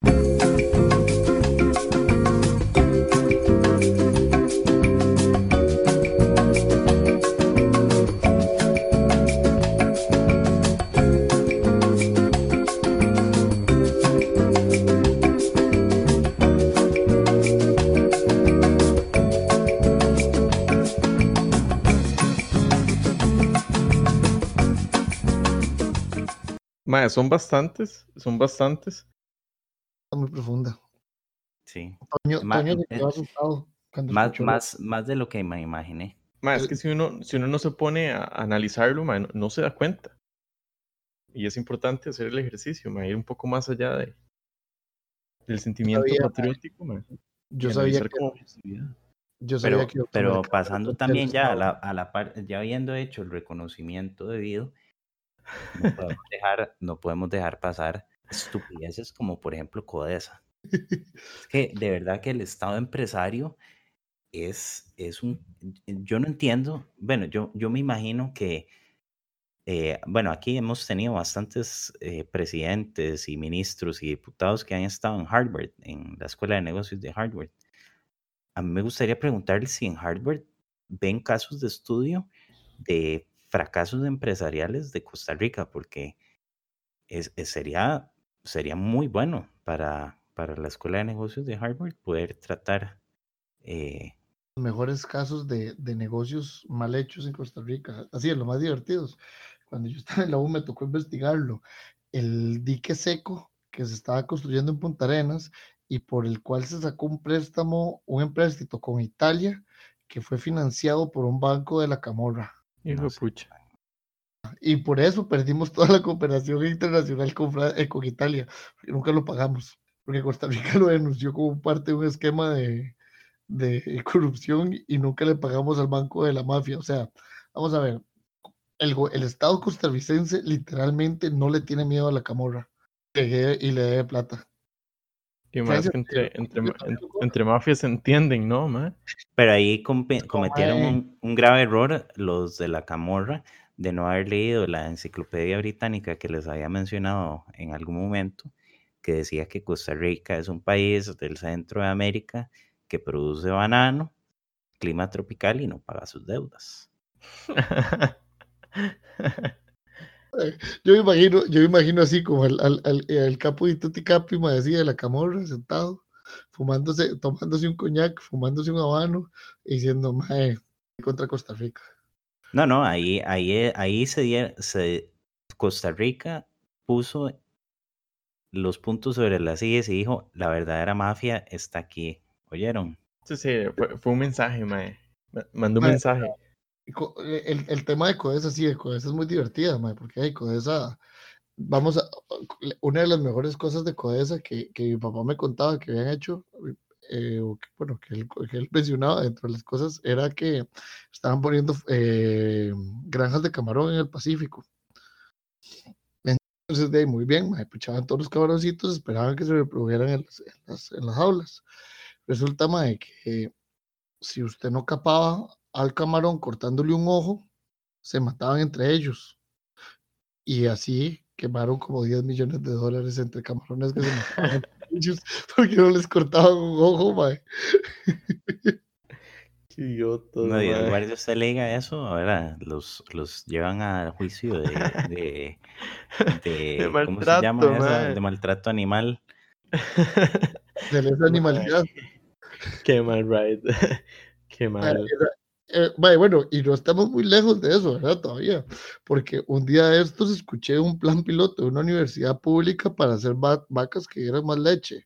Speaker 4: Mae, son bastantes, son bastantes.
Speaker 6: Está muy profunda.
Speaker 5: Sí.
Speaker 6: Toño,
Speaker 5: Ma-
Speaker 6: Toño se
Speaker 5: eh,
Speaker 6: quedó asustado
Speaker 5: Más, más, más de lo que me imaginé.
Speaker 4: Mae, es que si uno, si uno no se pone a analizarlo, mae, no, no se da cuenta. Y es importante hacer el ejercicio, mae, ir un poco más allá de, del sentimiento
Speaker 6: sabía,
Speaker 4: patriótico, mae,
Speaker 6: Yo sabía que,
Speaker 4: objetividad.
Speaker 6: yo sabía
Speaker 5: Pero,
Speaker 6: que
Speaker 5: pero pasando también ya a la, a la par, ya habiendo hecho el reconocimiento debido, no podemos dejar, no podemos dejar pasar estupideces como por ejemplo Codesa. Es que de verdad que el Estado empresario es, es un, yo no entiendo, bueno, yo, yo me imagino que, eh, bueno, aquí hemos tenido bastantes eh, presidentes y ministros y diputados que han estado en Harvard, en la Escuela de Negocios de Harvard. A mí me gustaría preguntarle si en Harvard ven casos de estudio de fracasos empresariales de Costa Rica, porque es, sería, sería muy bueno para, para la Escuela de Negocios de Harvard poder tratar eh,
Speaker 6: mejores casos de, de negocios mal hechos en Costa Rica. Así es, los más divertidos. Cuando yo estaba en la U me tocó investigarlo. El dique seco que se estaba construyendo en Punta Arenas y por el cual se sacó un préstamo, un empréstito con Italia que fue financiado por un banco de la Camorra.
Speaker 4: Hijo
Speaker 5: No
Speaker 4: de
Speaker 5: sé.
Speaker 4: pucha.
Speaker 6: Y por eso perdimos toda la cooperación internacional con, eh, con Italia, porque nunca lo pagamos, porque Costa Rica lo denunció como parte de un esquema de, de corrupción y nunca le pagamos al banco de la mafia. O sea, vamos a ver, el, el Estado costarricense literalmente no le tiene miedo a la camorra y le debe plata.
Speaker 4: Y más que entre, entre,
Speaker 6: pero-
Speaker 4: en- entre mafias se entienden, ¿no?
Speaker 5: Pero ahí cometieron un, un grave error los de la Camorra de no haber leído la enciclopedia británica que les había mencionado en algún momento, que decía que Costa Rica es un país del centro de América que produce banano, clima tropical y no paga sus deudas.
Speaker 6: Yo me imagino, yo me imagino así como el, al, al- el capo de Tutti Capi, me decía, de la camorra, sentado, fumándose, tomándose un coñac, fumándose un habano, y diciendo, mae, contra Costa Rica.
Speaker 5: No, no, ahí, ahí, eh, ahí se, die- se Costa Rica puso los puntos sobre las sillas y dijo, la verdadera mafia está aquí. ¿Oyeron?
Speaker 4: Sí, sí, fue, fue un mensaje, mae. Ma- Mandó un
Speaker 6: Mae,
Speaker 4: mensaje.
Speaker 6: Co- El, el tema de Codesa, sí, de Codesa es muy divertida, mae, porque hay Codesa, vamos a, una de las mejores cosas de Codesa que, que mi papá me contaba que habían hecho, eh, o que, bueno, que él, que él mencionaba dentro de las cosas, era que estaban poniendo eh, granjas de camarón en el Pacífico. Entonces, de ahí, muy bien, mae, pichaban todos los camaroncitos, esperaban que se reprodujeran en las, en las, en las jaulas. Resulta, mae, que si usted no capaba al camarón cortándole un ojo, se mataban entre ellos. Y así quemaron como 10 millones de dólares entre camarones que se mataban entre ellos porque no les cortaban un ojo, mae.
Speaker 4: Qué idiotas,
Speaker 5: No, y lugar de usted le diga eso, ahora los, los llevan a juicio de, de, de- ¿cómo se llama
Speaker 4: maltrato, mae.
Speaker 5: De maltrato animal.
Speaker 6: De esa animalidad.
Speaker 4: Qué mal, right. Qué mal.
Speaker 6: era- eh, bueno, y no estamos muy lejos de eso, ¿verdad? Todavía. Porque un día de estos escuché un plan piloto de una universidad pública para hacer va- vacas que dieran más leche.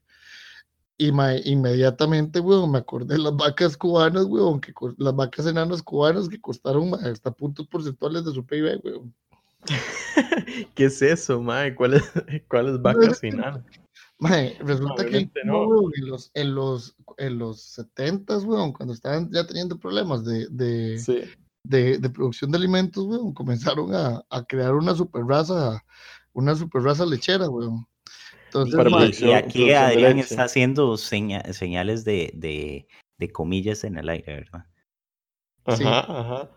Speaker 6: Y mae, inmediatamente, weón, me acordé de las vacas cubanas, weón, que las vacas enanas cubanas que costaron hasta puntos porcentuales de su PIB, weón.
Speaker 4: ¿Qué es eso, mae? ¿Cuáles cuáles vacas enanas?
Speaker 6: Mae, resulta que no, en los, en los, en los 70s, weón, cuando estaban ya teniendo problemas de, de,
Speaker 4: Sí.
Speaker 6: de, de producción de alimentos, weón, comenzaron a, a crear una super raza, una super raza lechera, weón. Entonces,
Speaker 5: Y- y, aquí Adrián está haciendo seña- señales de, de, de comillas en el aire, ¿verdad?
Speaker 6: Sí.
Speaker 4: Ajá, ajá.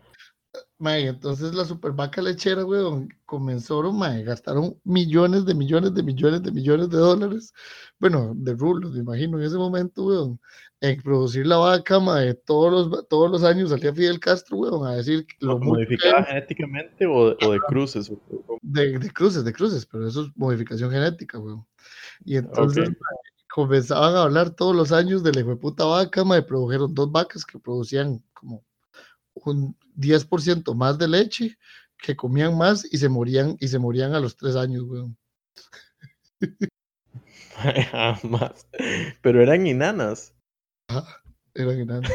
Speaker 6: Mae, entonces la super vaca lechera, weón, comenzaron, mae, gastaron millones de millones de millones de millones de dólares, bueno, de rublos, me imagino, en ese momento, weón, en producir la vaca, mae, todos los, todos los años salía Fidel Castro, weón, a decir lo que
Speaker 4: ¿Modificada genéticamente o, o de cruces? o- o-
Speaker 6: de, de cruces, de cruces, pero eso es modificación genética, weón. Y entonces mae, comenzaban a hablar todos los años de la puta vaca, mae, produjeron dos vacas que producían como un 10% más de leche, que comían más y se morían, y se morían a los tres años, weón.
Speaker 4: Jamás. Pero eran enanas.
Speaker 6: Eran enanas.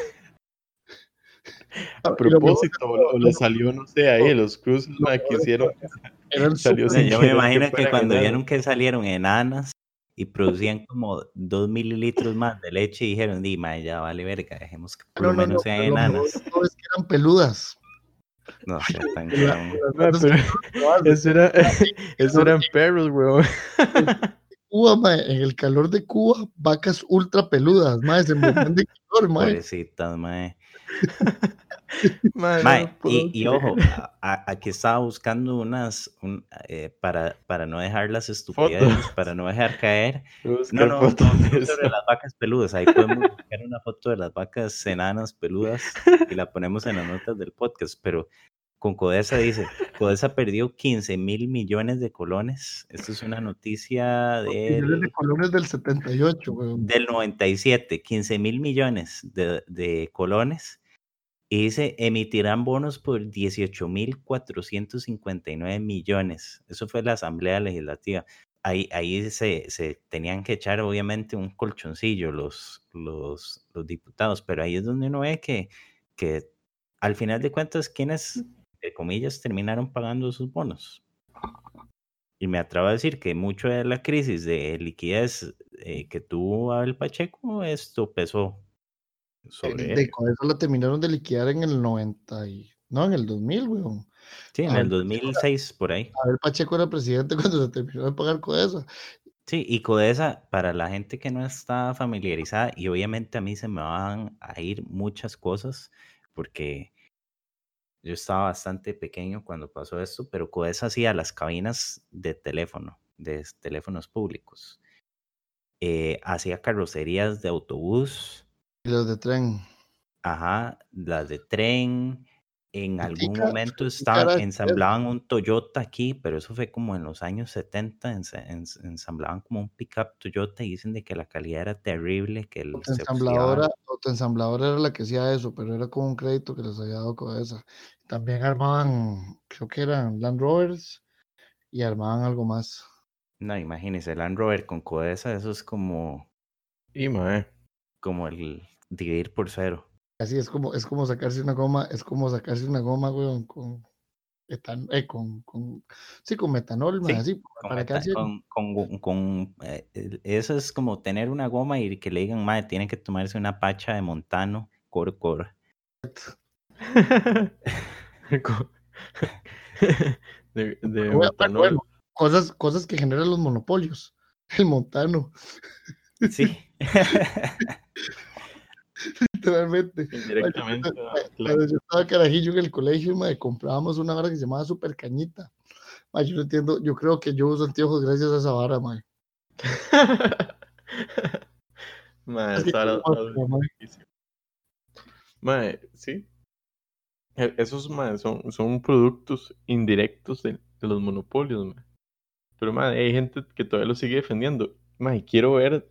Speaker 4: A
Speaker 6: Ah,
Speaker 4: propósito, o le salió, no sé, ahí, los cruces que hicieron.
Speaker 6: Eran
Speaker 4: Salió
Speaker 5: Yo me imagino que cuando
Speaker 4: enanas.
Speaker 5: vieron que salieron enanas y producían como dos mililitros más de leche, dijeron, di, mae, ya vale verga, dejemos que por
Speaker 6: No,
Speaker 5: lo
Speaker 6: no, no,
Speaker 5: menos sean enanas.
Speaker 6: todo es que eran peludas.
Speaker 5: No sé, tan
Speaker 4: Ma, eso, era, eso eran perros, weón.
Speaker 6: Cuba, mae, en el calor de Cuba, vacas ultra peludas, mae, se de calor, mae.
Speaker 5: Pobrecitas, mae.
Speaker 4: Ma, no
Speaker 5: Mae,
Speaker 4: lo puedo
Speaker 5: y, y ojo, aquí estaba buscando unas, un, eh, para, para no dejar las estupideces,
Speaker 4: Fotos.
Speaker 5: para no dejar caer. No, no,
Speaker 4: fotos
Speaker 5: no,
Speaker 4: de
Speaker 5: sobre
Speaker 4: eso.
Speaker 5: las vacas peludas. Ahí podemos buscar una foto de las vacas enanas peludas y la ponemos en las notas del podcast. Pero con Codesa dice, Codesa perdió 15 mil millones de colones. Esto es una noticia
Speaker 6: Millones de
Speaker 5: del,
Speaker 6: colones del 78, weón.
Speaker 5: del 97, 15 mil millones de, de colones. Y dice, emitirán bonos por 18.459 millones. Eso fue la Asamblea Legislativa. Ahí, ahí se, se tenían que echar obviamente un colchoncillo los, los, los diputados, pero ahí es donde uno ve que, que al final de cuentas, quienes, entre comillas, terminaron pagando sus bonos. Y me atrevo a decir que mucho de la crisis de liquidez eh, que tuvo Abel Pacheco, esto pesó sobre
Speaker 6: De
Speaker 5: él.
Speaker 6: con eso la terminaron de liquidar en el 90 y... No, en el 2000, weón.
Speaker 5: Sí, en
Speaker 6: Abel
Speaker 5: el
Speaker 6: Pacheco
Speaker 5: 2006, por ahí.
Speaker 6: Abel Pacheco era presidente cuando se terminó de pagar con eso.
Speaker 5: Sí, y Codesa, para la gente que no está familiarizada, y obviamente a mí se me van a ir muchas cosas, porque yo estaba bastante pequeño cuando pasó esto, pero Codesa hacía las cabinas de teléfono, de teléfonos públicos. Eh, hacía carrocerías de autobús,
Speaker 6: Y los de tren.
Speaker 5: ajá, las de tren. En algún
Speaker 6: Tica-
Speaker 5: momento estaban, ensamblaban un Toyota aquí, pero eso fue como en los años 70, ensa- ens- ensamblaban como un pickup Toyota y dicen de que la calidad era terrible, que el, oxidaba.
Speaker 6: autoensambladora era la que hacía eso, pero era como un crédito que les había dado con esa. También armaban, creo que eran Land Rovers y armaban algo más.
Speaker 5: No, imagínense, el Land Rover con Codesa, eso es como,
Speaker 4: Y, mae.
Speaker 5: como el dividir por cero.
Speaker 6: Así es como, es como sacarse una goma, es como sacarse una goma, weón, con etan- eh, con, con, sí, con metanol,
Speaker 5: Sí,
Speaker 6: así,
Speaker 5: Con,
Speaker 6: para
Speaker 5: meta-
Speaker 6: quedarse
Speaker 5: con, con- con, eh, eso es como tener una goma y que le digan, madre, tiene que tomarse una pacha de montano, cor, cor.
Speaker 4: Co- de, de
Speaker 6: bueno, cosas, cosas que generan los monopolios. El montano,
Speaker 5: Sí.
Speaker 6: literalmente.
Speaker 4: Directamente.
Speaker 6: Mae,
Speaker 4: a
Speaker 6: Cuando yo estaba carajillo en el colegio, mae, comprábamos una vara que se llamaba Super Cañita. Mae, yo no entiendo, yo creo que yo uso anteojos gracias a esa vara, como, mae,
Speaker 4: Mae, sí. E- Esos mae, son, son productos indirectos de, de los monopolios, mae. Pero mae, hay gente que todavía lo sigue defendiendo. Mae, quiero ver,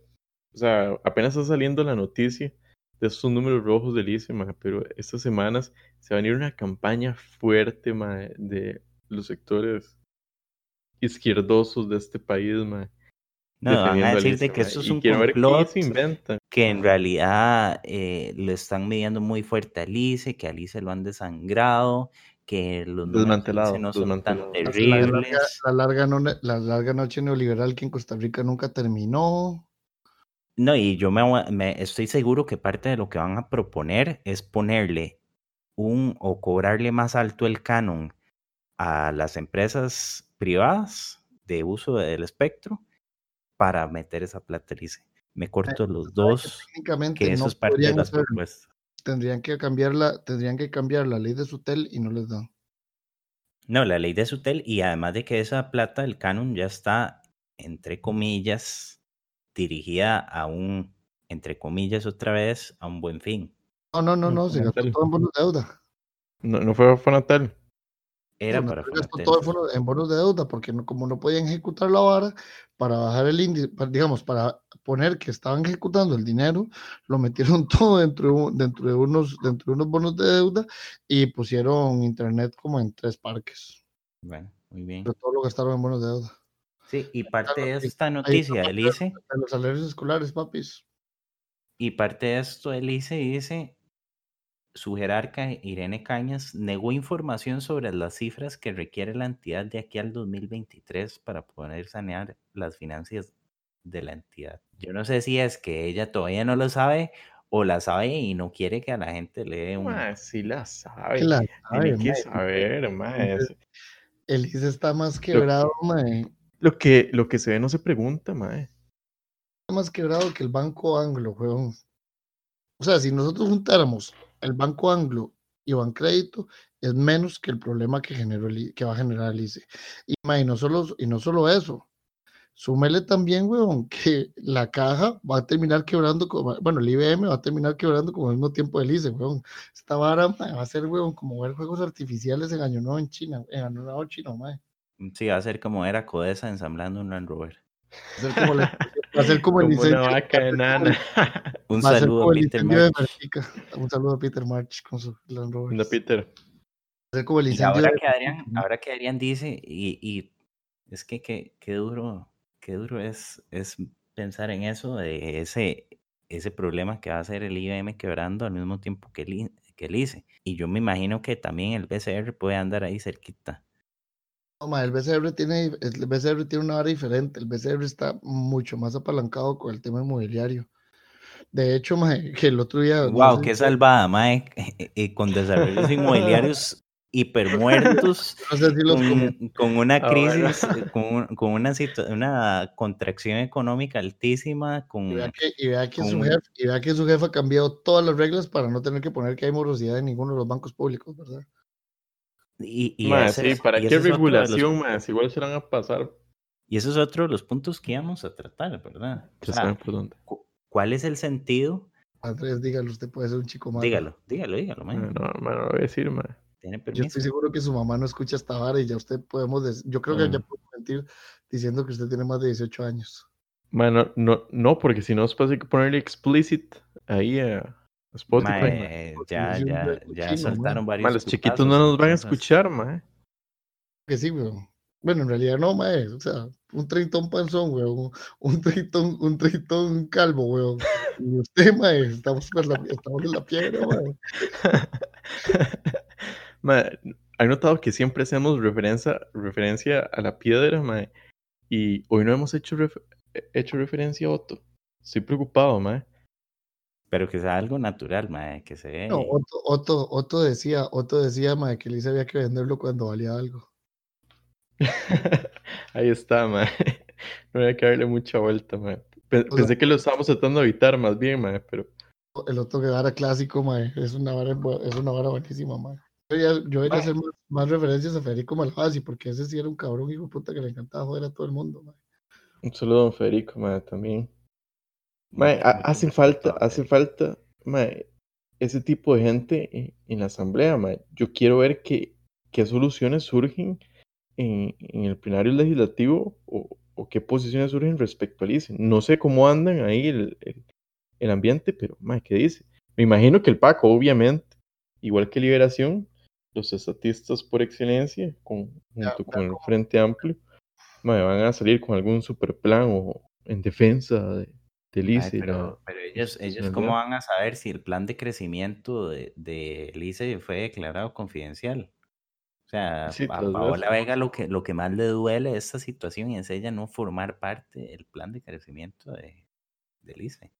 Speaker 4: o sea, apenas está saliendo la noticia de estos números rojos del ICE, pero estas semanas se va a venir una campaña fuerte, de los sectores izquierdosos de este país.
Speaker 5: No, van a
Speaker 4: al
Speaker 5: decir de
Speaker 4: ICE,
Speaker 5: que esto es
Speaker 4: y
Speaker 5: un
Speaker 4: quiero ver qué
Speaker 5: complot,
Speaker 4: se inventa.
Speaker 5: que en realidad eh, le están midiendo muy fuerte a Alice, que a Alice lo han desangrado, que los
Speaker 4: Desmantelado,
Speaker 5: no son tan
Speaker 6: la, larga,
Speaker 5: terribles.
Speaker 6: la, larga no- la larga noche neoliberal que en Costa Rica nunca terminó.
Speaker 5: No, y yo me, estoy seguro que parte de lo que van a proponer es ponerle un o cobrarle más alto el canon a las empresas privadas de uso del espectro para meter esa plata, dice. Me corto los dos,
Speaker 6: Técnicamente
Speaker 5: que eso
Speaker 6: no
Speaker 5: es parte de las propuestas.
Speaker 6: Tendrían que cambiarla, tendrían que cambiar la ley de Sutel y no les dan.
Speaker 5: No, la ley de Sutel y además de que esa plata, el canon ya está, entre comillas, dirigida a un, entre comillas otra vez, a un buen fin.
Speaker 6: No, no, no, no, se gastó todo en bonos de deuda.
Speaker 4: No, no fue Fonatel.
Speaker 5: Era
Speaker 6: Fonatel
Speaker 5: para
Speaker 6: gastó
Speaker 5: Fonatel.
Speaker 6: todo en bonos- en bonos de deuda porque no, como no podían ejecutar la vara para bajar el índice, digamos, para poner que estaban ejecutando el dinero, lo metieron todo dentro de, un- dentro de unos dentro de unos bonos de deuda y pusieron internet como en tres parques.
Speaker 5: Bueno, muy bien.
Speaker 6: Pero todo lo gastaron en bonos de deuda.
Speaker 5: Sí, y parte de esta noticia del ICE,
Speaker 6: de los salarios escolares, papis.
Speaker 5: y parte de esto del ICE dice, su jerarca Irene Cañas negó información sobre las cifras que requiere la entidad de aquí al 2023 para poder sanear las finanzas de la entidad. Yo no sé si es que ella todavía no lo sabe o la sabe y no quiere que a la gente le dé un...
Speaker 4: Sí la sabe.
Speaker 6: Que la
Speaker 4: Tiene que saber, mae.
Speaker 6: El ICE está más quebrado, mae.
Speaker 4: Lo que, lo que se ve no se pregunta, mae.
Speaker 6: Más quebrado que el Banco Anglo, weón. O sea, si nosotros juntáramos el Banco Anglo y Bancrédito, es menos que el problema que, generó el que va a generar el ICE. Y, mae, y no solo, y no solo eso. Súmele también, weón, que la caja va a terminar quebrando, como, bueno, el IBM va a terminar quebrando como al mismo tiempo del ICE, weón. Esta vara va a ser, weón, como ver juegos artificiales en Año Nuevo en China, en Año Nuevo chino, mae.
Speaker 5: Sí, va a ser como era Codesa ensamblando un Land Rover.
Speaker 6: Va a ser como, la- va a ser como el incendio.
Speaker 4: una vaca enana.
Speaker 5: Un
Speaker 6: Va a ser
Speaker 5: saludo a Peter
Speaker 6: de
Speaker 5: March.
Speaker 6: Un saludo a Peter March con su Land Rover.
Speaker 4: No, Peter.
Speaker 6: Va a ser como el
Speaker 5: Y
Speaker 6: incendio
Speaker 5: ahora
Speaker 6: de
Speaker 5: que Adrián, ahora que Adrián dice, y, y es que qué qué duro, qué duro es, es pensar en eso, de ese, ese problema que va a ser el IBM quebrando al mismo tiempo que el, que el ICE. Y yo me imagino que también el BCR puede andar ahí cerquita.
Speaker 6: No, ma, el BCR tiene, el BCR tiene una vara diferente. El BCR está mucho más apalancado con el tema inmobiliario. De hecho, ma, que el otro día. no
Speaker 5: Wow,
Speaker 6: sé
Speaker 5: qué
Speaker 6: si-
Speaker 5: salvada, mae, y con desarrollos inmobiliarios hipermuertos.
Speaker 6: No sé si los
Speaker 5: con, con una
Speaker 4: Ah,
Speaker 5: crisis, eh, con, con una, una contracción económica altísima, con,
Speaker 6: Y vea que, y vea que su
Speaker 5: con-
Speaker 6: jefe, y vea que su jefe ha cambiado todas las reglas para no tener que poner que hay morosidad en ninguno de los bancos públicos, ¿verdad?
Speaker 5: Y, y
Speaker 4: Mae,
Speaker 5: ese
Speaker 4: sí,
Speaker 5: es-
Speaker 4: ¿para
Speaker 5: y
Speaker 4: qué
Speaker 5: es otro
Speaker 4: regulación? Si igual se van a pasar.
Speaker 5: Y eso es otro de los puntos que íbamos a tratar, ¿verdad? O
Speaker 4: Ya
Speaker 5: sea,
Speaker 4: saben por dónde.
Speaker 5: cu- ¿Cuál es el sentido?
Speaker 6: Andrés, dígalo, usted puede ser un chico malo.
Speaker 5: Dígalo, dígalo, dígalo. Mae,
Speaker 4: No, mae, no lo voy a decir.
Speaker 5: Tiene
Speaker 6: Yo estoy seguro que su mamá no escucha esta vara y ya usted podemos decir, yo creo que ya
Speaker 4: Mm.
Speaker 6: podemos mentir diciendo que usted tiene más de 18 años.
Speaker 4: Mae, no, no, no, porque si no, después hay que ponerle explicit ahí a Spotify. mae.
Speaker 5: Mae, ya, ya, ya
Speaker 6: cochino,
Speaker 5: soltaron
Speaker 4: Mae,
Speaker 5: varios.
Speaker 4: los chiquitos no nos van a escuchar, mae.
Speaker 6: Que sí, weón. Bueno, en realidad no, mae. O sea, un treintón panzón, weón. Un, treintón, un treintón calvo, weón. Y usted, mae, estamos, por la, estamos en la piedra, weón.
Speaker 4: Mae, ¿Han notado que siempre hacemos referencia, referencia a la piedra, mae? Y hoy no hemos hecho, ref- hecho referencia a Otto. Estoy preocupado, mae.
Speaker 5: Pero que sea algo natural, mae, que se ve.
Speaker 6: No, Otto, Otto, Otto decía, Otto decía, mae, que Lisa había que venderlo cuando valía algo.
Speaker 4: Ahí está, mae. No había que darle mucha vuelta, mae. Pe-
Speaker 6: O sea-
Speaker 4: Pensé que lo estábamos tratando de evitar más bien, mae, pero
Speaker 6: El Otto Guevara clásico, mae, es una vara, es una vara buenísima, mae. Yo debería, yo debería hacer más, más referencias a Federico Malvasi, porque ese sí era un cabrón hijo puta que le encantaba joder a todo el mundo, mae.
Speaker 4: un saludo a don Federico, mae, también. Mae, hace falta, hace falta, mae, ese tipo de gente en, en la asamblea, mae. Yo quiero ver qué, qué soluciones surgen en, en el plenario legislativo o, o qué posiciones surgen respecto al ICE. No sé cómo andan ahí el, el- el ambiente, pero, mae, ¿qué dice? Me imagino que el Paco, obviamente, igual que Liberación, los estatistas por excelencia, con, junto con el Frente Amplio, mae, van a salir con algún super plan o en defensa de,
Speaker 5: pero, pero ellos, ellos cómo van a saber si el plan de crecimiento de, de el ICE fue declarado confidencial. O sea,
Speaker 4: Sí,
Speaker 5: a. Paola Vega lo que, lo que más le duele de esta situación es ella no formar parte del plan de crecimiento de, del ICE.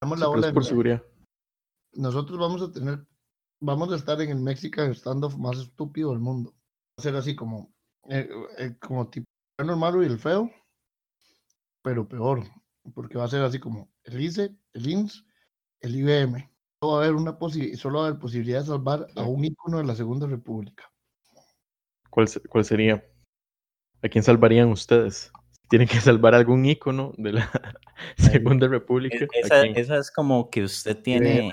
Speaker 6: Damos
Speaker 4: Sí,
Speaker 6: la bola de
Speaker 4: por seguridad.
Speaker 6: nosotros vamos a tener, vamos a estar en el Mexican standoff más estúpido del mundo. Va a ser así como, eh, eh, como tipo el normal y el feo, pero peor, porque va a ser así como el ICE, el INS, el IBM. Solo va a haber una posi- solo va a haber posibilidad de salvar a un ícono de la Segunda República.
Speaker 4: ¿Cuál, se- cuál sería? ¿A quién salvarían ustedes? Tienen que salvar algún ícono de la Segunda República.
Speaker 5: Es-
Speaker 4: ¿a
Speaker 5: Esa, es como que usted tiene,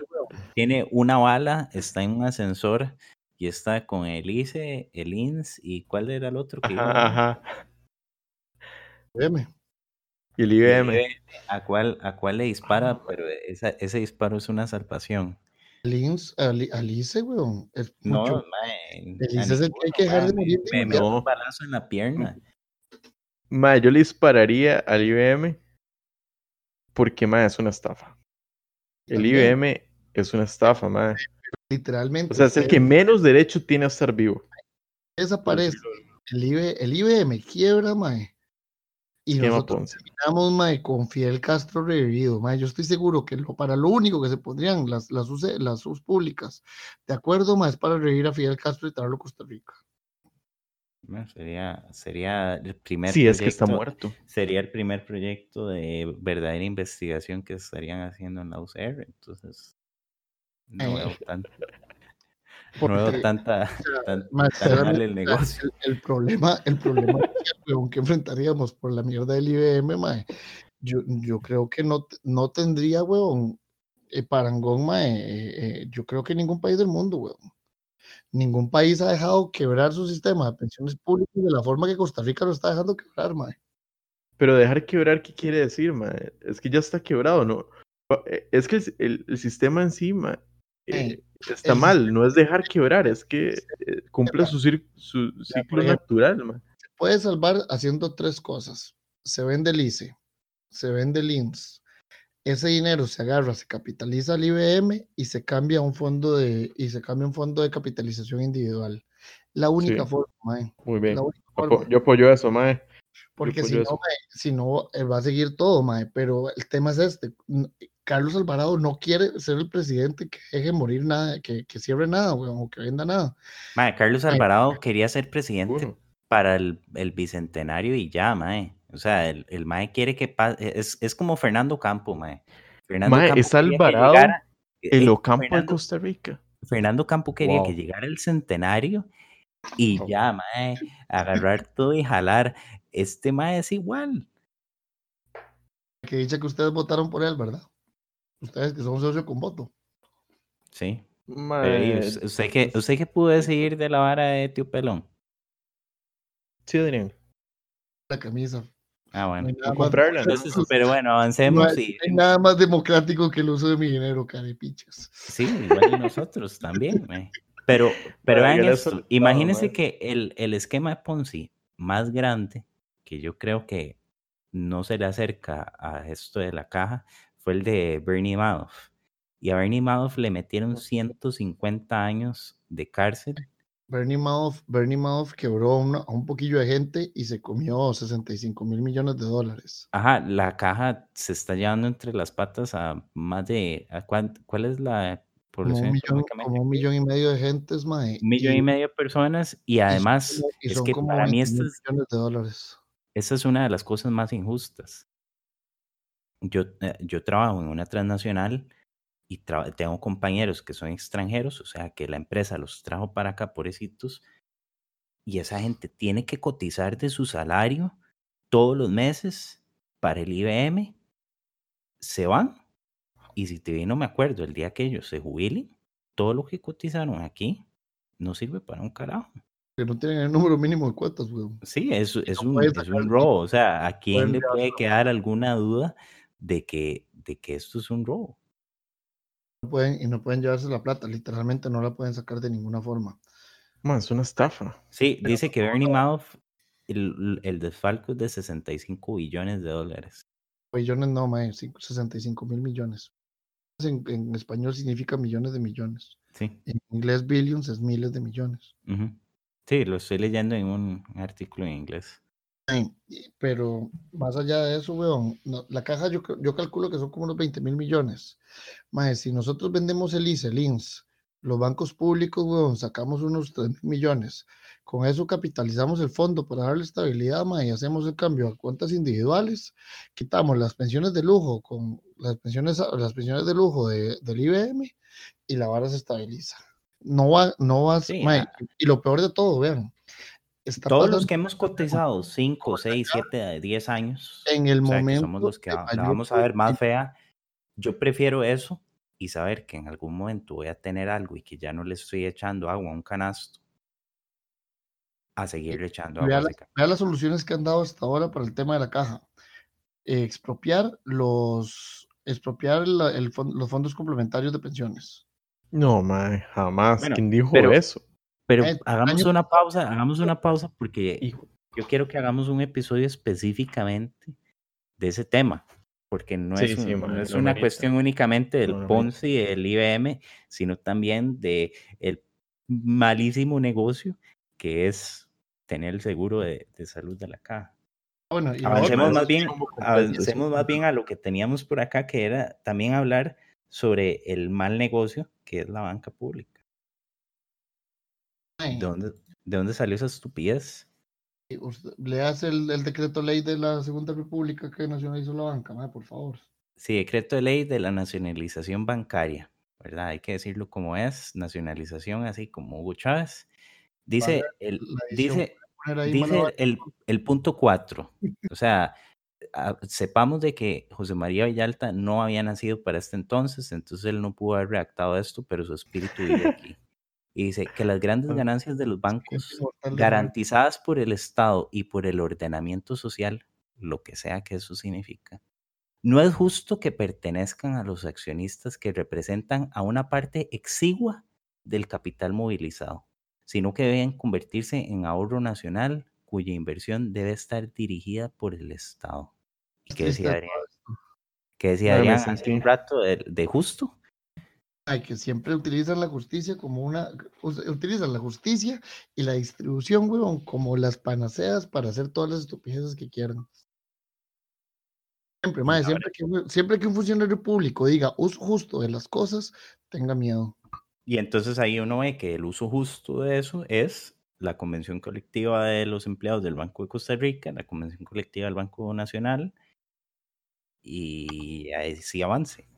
Speaker 5: tiene una bala, está en un ascensor y está con el ICE, el INS y ¿cuál era el otro que iba?
Speaker 4: Ajá, ajá.
Speaker 6: IBM.
Speaker 4: Y el IBM.
Speaker 5: ¿A cuál, a cuál le dispara? Pero esa- ese disparo es una salvación.
Speaker 6: El INS, al, al ICE, weón. Es
Speaker 5: No,
Speaker 6: mucho-
Speaker 5: mae,
Speaker 6: El
Speaker 5: a
Speaker 6: ICE es el que hay que dejar de morir
Speaker 5: Me, me un balazo en la pierna.
Speaker 4: Mae, yo le dispararía al IBM porque, mae, es una estafa. El
Speaker 6: También.
Speaker 4: IBM es una estafa, mae.
Speaker 6: Literalmente.
Speaker 4: O sea, es el que menos derecho tiene a estar vivo.
Speaker 6: desaparece. El, IB el IBM quiebra, mae. Y nosotros terminamos, mae, con Fidel Castro revivido, mae. Yo estoy seguro que lo, para lo único que se pondrían las, las, UC las US públicas, de acuerdo, mae, es para revivir a Fidel Castro y traerlo a Costa Rica.
Speaker 5: Bueno, sería, sería el primer
Speaker 4: Sí, es que está
Speaker 5: proyecto-
Speaker 4: muerto.
Speaker 5: Sería el primer proyecto de verdadera investigación que estarían haciendo en la UCR. Entonces, no
Speaker 6: Eh,
Speaker 5: veo, tan- no
Speaker 6: Porque,
Speaker 5: veo tanta,
Speaker 6: o sea,
Speaker 5: tan- tan mal el negocio.
Speaker 6: El, el problema, el problema que, enfrentaríamos por la mierda del IBM, mae, yo, yo creo que no, no tendría, weón, eh, parangón, mae, eh, eh, yo creo que ningún país del mundo, weón. Ningún país ha dejado quebrar su sistema de pensiones públicas de la forma que Costa Rica lo está dejando quebrar, mae.
Speaker 4: Pero dejar quebrar, ¿qué quiere decir, mae? Es que ya está quebrado, ¿no? Eh, Es que el, el- el sistema encima
Speaker 6: Ey,
Speaker 4: está mal, no es dejar quebrar, es que eh, cumple su, ciclo natural, mae.
Speaker 6: puede salvar haciendo tres cosas. Se vende el ICE, se vende el INS. Ese dinero se agarra, se capitaliza al IBM y se cambia a un fondo de y se cambia un fondo de capitalización individual. La única
Speaker 4: Sí.
Speaker 6: forma, mae,
Speaker 4: Muy bien.
Speaker 6: forma,
Speaker 4: Yo apoyo eso, mae.
Speaker 6: porque si no, mae, si no eh, va a seguir todo, mae, pero el tema es este, Carlos Alvarado no quiere ser el presidente que deje morir nada, que, que cierre nada, weón, o que venda nada.
Speaker 5: Mae, Carlos
Speaker 6: Ay.
Speaker 5: Alvarado quería ser presidente para el, el bicentenario y ya, mae. O sea, el, el mae quiere que pase. Es, es como Fernando Campo, mae. Fernando
Speaker 4: Mae,
Speaker 5: Campo
Speaker 4: es Alvarado
Speaker 5: llegara-
Speaker 4: El
Speaker 5: eh,
Speaker 4: Ocampo de Costa Rica.
Speaker 5: Fernando Campo quería que llegara el centenario y
Speaker 4: Wow.
Speaker 5: ya, mae, agarrar todo y jalar. Este mae es igual.
Speaker 6: Que dice que ustedes votaron por él, ¿verdad? Ustedes que son socios con voto.
Speaker 5: Sí. Pero, ¿y us- ¿Usted qué, usted qué pudo decidir de la vara de Tío Pelón?
Speaker 4: sí, Adrián.
Speaker 6: La camisa.
Speaker 5: Ah,
Speaker 6: No
Speaker 5: bueno.
Speaker 4: comprarla, ¿no?
Speaker 5: Entonces, pero bueno,
Speaker 6: No
Speaker 5: avancemos
Speaker 6: hay,
Speaker 5: y
Speaker 6: no hay nada más democrático que el uso de mi dinero, carepichas.
Speaker 5: sí, igual y nosotros también. Pero, pero vean esto,
Speaker 4: soltaba,
Speaker 5: imagínense que el, el esquema de Ponzi más grande, que yo creo que no se le acerca a esto de la caja, fue el de Bernie Madoff. Y a Bernie Madoff le metieron 150 años de cárcel.
Speaker 6: Bernie Madoff, Bernie Madoff quebró a una- a un poquillo de gente y se comió 65 mil millones de dólares.
Speaker 5: Ajá, la caja se está llevando entre las patas a más de... ¿a cuán- ¿Cuál es la
Speaker 6: Como un, millón, como un millón y medio de gentes, mae.
Speaker 5: un millón y,
Speaker 6: y-
Speaker 5: medio de personas y
Speaker 6: y son
Speaker 5: además
Speaker 6: y
Speaker 5: es
Speaker 6: son
Speaker 5: que
Speaker 6: como
Speaker 5: para mí
Speaker 6: 20
Speaker 5: esta
Speaker 6: mil
Speaker 5: es,
Speaker 6: millones de dólares.
Speaker 5: esta es una de las cosas más injustas. Yo, eh, yo trabajo en una transnacional y tengo compañeros que son extranjeros, o sea que la empresa los trajo para acá, pobrecitos, y esa gente tiene que cotizar de su salario todos los meses para el IBM, se van, y si te vi, no me acuerdo, el día que ellos se jubilen, todo lo que cotizaron aquí no sirve para un carajo.
Speaker 6: Que no tienen el número mínimo de cuotas, weón.
Speaker 5: Sí, es, es,
Speaker 6: no
Speaker 5: un, es un robo. O sea, ¿a quién le puede quedar alguna duda de que, de que esto es un robo?
Speaker 6: No pueden, y no pueden llevarse la plata, literalmente no la pueden sacar de ninguna forma.
Speaker 4: Mae, es una estafa.
Speaker 5: Sí, dice que Bernie Madoff, el, el desfalco es de 65 billones de dólares.
Speaker 6: Billones no, mae, cinco- 65 mil millones. En, en español significa millones de millones.
Speaker 5: Sí.
Speaker 6: En inglés, billions es miles de millones.
Speaker 5: Sí, lo estoy leyendo en un artículo en inglés.
Speaker 6: Pero más allá de eso, weón, no, la caja yo, yo calculo que son como unos 20 mil millones. Mae, si nosotros vendemos el ICE, el INS, los bancos públicos, weón, sacamos unos 3 mil millones. Con eso capitalizamos el fondo para darle estabilidad, mae, y hacemos el cambio a cuentas individuales. Quitamos las pensiones de lujo con las pensiones, las pensiones de lujo de- del IBM y la vara se estabiliza. No va, no va,
Speaker 5: Sí,
Speaker 6: mae, y lo peor de todo, vean. Está
Speaker 5: Todos los que hemos cotizado 5, 6, 7, 10 años,
Speaker 6: en el
Speaker 5: o sea, que
Speaker 6: momento
Speaker 5: somos los que la vamos a ver más fea, yo prefiero eso y saber que en algún momento voy a tener algo y que ya no le estoy echando agua a un canasto a seguirle echando
Speaker 6: Vea,
Speaker 5: agua
Speaker 6: la- vea las soluciones que han dado hasta ahora para el tema de la caja. Eh, expropiar los expropiar la- el fon- los fondos complementarios de pensiones.
Speaker 4: No, mae, jamás.
Speaker 5: Bueno,
Speaker 4: ¿Quién dijo
Speaker 5: pero-
Speaker 4: eso?
Speaker 5: Pero hagamos
Speaker 6: año
Speaker 5: una pausa, hagamos una pausa porque
Speaker 4: Hijo.
Speaker 5: yo quiero que hagamos un episodio específicamente de ese tema, porque no
Speaker 4: Sí,
Speaker 5: es, un-
Speaker 4: sí,
Speaker 5: no
Speaker 4: mae,
Speaker 5: es
Speaker 4: lo
Speaker 5: una cuestión únicamente del. Ponzi y del IBM, sino también de el malísimo negocio que es tener el seguro de, de salud de la caja.
Speaker 6: Bueno, y
Speaker 5: Avancemos más bien, avancemos más bien a lo que teníamos por acá, que era también hablar sobre el mal negocio que es la banca pública. ¿De dónde, de dónde salió esa estupidez?
Speaker 6: leas el, el decreto ley de la Segunda República que nacionalizó la banca, mae, por favor.
Speaker 5: Sí, decreto de ley de la nacionalización bancaria, ¿verdad? Hay que decirlo como es, nacionalización así como Hugo Chávez. Dice, el, dice, dice el, el punto 4. O sea, a- sepamos de que José María Villalta no había nacido para este entonces, entonces él no pudo haber redactado esto, pero su espíritu vive aquí. Y dice que las grandes ganancias de los bancos garantizadas por el Estado y por el ordenamiento social, lo que sea que eso significa, no es justo que pertenezcan a los accionistas que representan a una parte exigua del capital movilizado, sino que deben convertirse en ahorro nacional cuya inversión debe estar dirigida por el Estado. ¿Y qué decía
Speaker 6: de
Speaker 5: Adrián? ¿Qué decía Adrián hace un rato de, de justo?
Speaker 6: Ay, que siempre utilizan la justicia como una, utilizan la justicia y la distribución, weón, como las panaceas para hacer todas las estupideces que quieran. Siempre, mae, siempre que, siempre que un funcionario público diga uso justo de las cosas, tenga miedo.
Speaker 5: Y entonces ahí uno ve que el uso justo de eso es la convención colectiva de los empleados del Banco de Costa Rica, la convención colectiva del Banco Nacional, y ahí sí avance.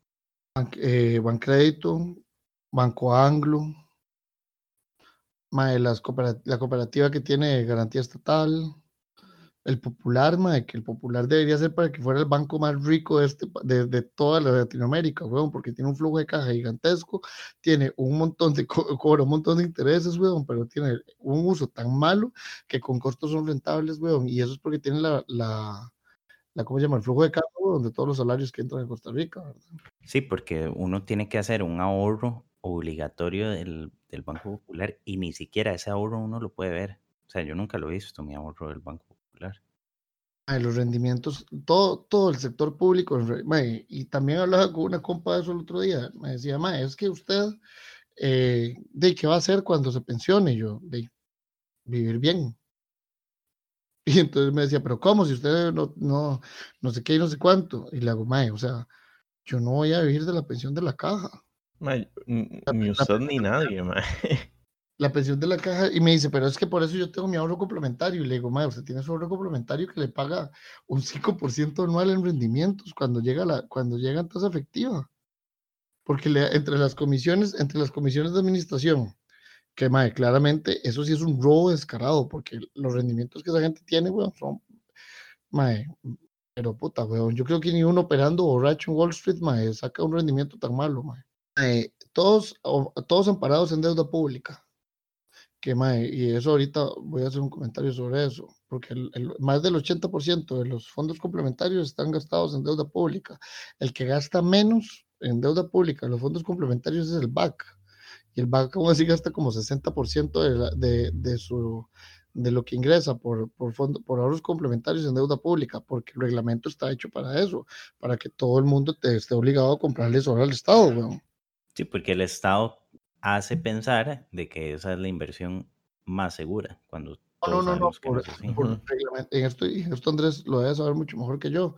Speaker 6: Eh, Bancrédito, Banco Anglo, mae, las coopera- la cooperativa que tiene garantía estatal, el Popular, mae, que el Popular debería ser para que fuera el banco más rico de, este, de, de toda la Latinoamérica, weón, porque tiene un flujo de caja gigantesco, tiene un montón de, co- cobra un montón de intereses, weón, pero tiene un uso tan malo que con costos son rentables, weón, y eso es porque tiene la, la, la ¿cómo se llama? El flujo de caja, weón, de todos los salarios que entran a Costa Rica, ¿verdad?
Speaker 5: Sí, porque uno tiene que hacer un ahorro obligatorio del, del Banco Popular y ni siquiera ese ahorro uno lo puede ver. O sea, yo nunca lo he visto, mi ahorro del Banco Popular.
Speaker 6: Mae, los rendimientos, todo, todo el sector público, y también hablaba con una compa de eso el otro día, me decía, mae, es que usted, eh, de qué va a hacer cuando se pensione, yo, de vivir bien. Y entonces me decía, pero ¿cómo? Si usted no, no, no sé qué y no sé cuánto. Y le hago, mae, o sea, yo no voy a vivir de la pensión de la caja. La-
Speaker 4: ni
Speaker 6: la-
Speaker 4: usted ni nadie, mae.
Speaker 6: La pensión de la caja, y me dice, pero es que por eso yo tengo mi ahorro complementario. Y le digo, mae, usted tiene su ahorro complementario que le paga un 5% anual en rendimientos cuando llega la, cuando llega en tasa efectiva. Porque le- entre las comisiones, entre las comisiones de administración, que mae, claramente eso sí es un robo descarado, porque los rendimientos que esa gente tiene, weón, son, mae, pero puta, weón, yo creo que ni uno operando borracho en Wall Street, mae, saca un rendimiento tan malo, mae. Mae, todos, todos amparados en deuda pública que mae, y eso ahorita voy a hacer un comentario sobre eso, porque el, el- más del 80% de los fondos complementarios están gastados en deuda pública. El que gasta menos en deuda pública, los fondos complementarios es el BAC. Y el BAC aún así gasta como 60% de, la- de, de su de lo que ingresa por, por, fondo, por ahorros complementarios en deuda pública, porque el reglamento está hecho para eso, para que todo el mundo te esté obligado a comprarle sobre al Estado, weón.
Speaker 5: Sí, porque el Estado hace pensar de que esa es la inversión más segura, cuando
Speaker 6: No, no, no, no, por, por en esto, y esto Andrés lo debe saber mucho mejor que yo.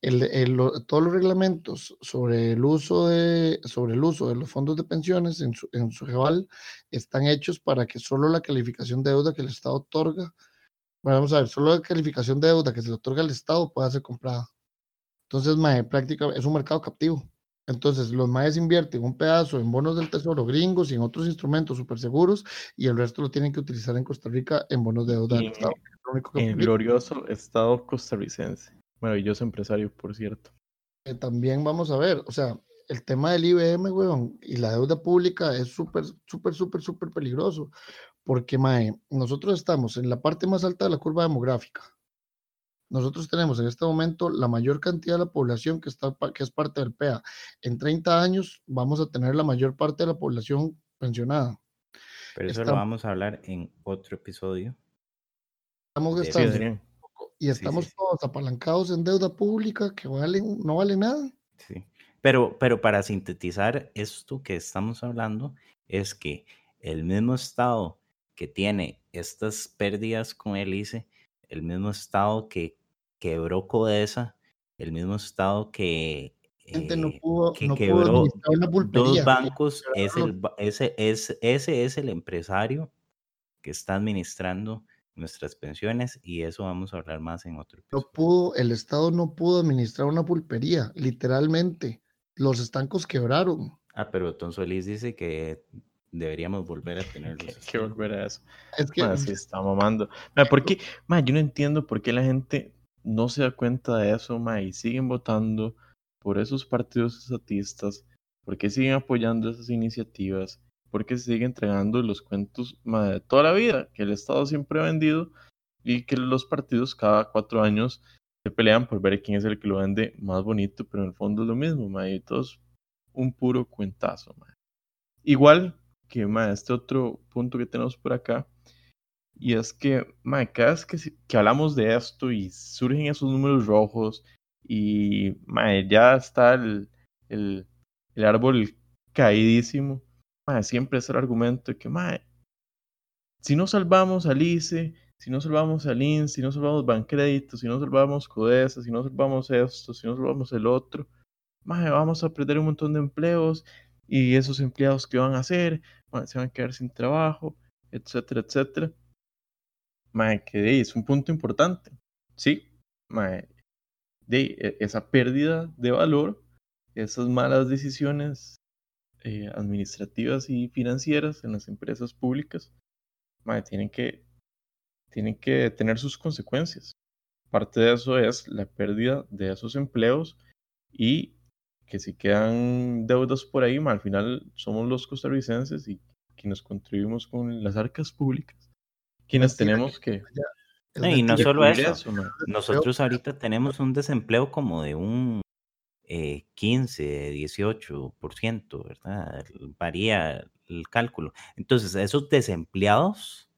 Speaker 6: El, el- lo- todos los reglamentos sobre el uso de sobre el uso de los fondos de pensiones en su, en su GEVAL están hechos para que solo la calificación de deuda que el Estado otorga, bueno, vamos a ver, solo la calificación de deuda que se le otorga al Estado pueda ser comprada. Entonces, mae, prácticamente es un mercado captivo. Entonces, los maes invierten un pedazo en bonos del tesoro gringos y en otros instrumentos súper seguros y el resto lo tienen que utilizar en Costa Rica en bonos de deuda del Estado.
Speaker 4: El
Speaker 6: publica.
Speaker 4: glorioso Estado costarricense. Maravilloso empresario, por cierto.
Speaker 6: Eh, también vamos a ver, o sea, el tema del IBM, weón, y la deuda pública es súper, súper, súper, súper peligroso, porque, mae, nosotros estamos en la parte más alta de la curva demográfica. Nosotros tenemos en este momento la mayor cantidad de la población que, está, que es parte del PEA. En 30 años vamos a tener la mayor parte de la población pensionada.
Speaker 5: Pero eso
Speaker 6: está-
Speaker 5: lo vamos a hablar en otro episodio.
Speaker 6: Estamos gastando
Speaker 4: Adrián.
Speaker 6: Y estamos
Speaker 5: sí.
Speaker 6: todos apalancados en deuda pública que valen, no vale nada.
Speaker 5: Sí. Pero, pero para sintetizar esto que estamos hablando, es que el mismo Estado que tiene estas pérdidas con el ICE, el mismo Estado que quebró Codesa, el mismo Estado que,
Speaker 6: no
Speaker 5: eh,
Speaker 6: pudo,
Speaker 5: que
Speaker 6: no pudo
Speaker 5: quebró
Speaker 6: una
Speaker 5: dos bancos, es el, ese, es, ese es el empresario que está administrando nuestras pensiones y eso vamos a hablar más en otro
Speaker 6: No
Speaker 5: episodio.
Speaker 6: pudo, el Estado no pudo administrar una pulpería, literalmente. Los estancos quebraron.
Speaker 5: Ah, pero Tom Solís dice que deberíamos volver a
Speaker 4: Hay
Speaker 5: tenerlos.
Speaker 4: que,
Speaker 5: así.
Speaker 4: que volver a eso.
Speaker 6: Es que
Speaker 4: Ma, sí, está mamando. Ma, ¿por qué? Ma, yo no entiendo por qué la gente no se da cuenta de eso, ma, y siguen votando por esos partidos estatistas, por qué siguen apoyando esas iniciativas, por qué se siguen entregando los cuentos de toda la vida que el Estado siempre ha vendido y que los partidos cada cuatro años se pelean por ver quién es el que lo vende más bonito, pero en el fondo es lo mismo, ma, y todo es un puro cuentazo. Igual que ma, este otro punto que tenemos por acá, y es que, mae, cada vez que, que hablamos de esto y surgen esos números rojos y mae, ya está el, el, el árbol caídísimo, mae, siempre es el argumento de que, mae, si no salvamos al ICE, si no salvamos al INS, si no salvamos Bancrédito, si no salvamos Codesa, si no salvamos esto, si no salvamos el otro, mae, vamos a perder un montón de empleos y esos empleados que van a hacer, mae, se van a quedar sin trabajo, etcétera, etcétera. Mae, que es un punto importante. Sí, mae, de e- esa pérdida de valor, esas malas decisiones eh, administrativas y financieras en las empresas públicas, tienen que, tienen que tener sus consecuencias. Parte de eso es la pérdida de esos empleos y que si quedan deudas por ahí, al final somos los costarricenses y quienes contribuimos con las arcas públicas, quienes tenemos que
Speaker 5: No, y no solo eso. Nosotros ahorita tenemos un desempleo como de un eh, 15, 18%, ¿verdad? Varía el cálculo. Entonces, esos desempleados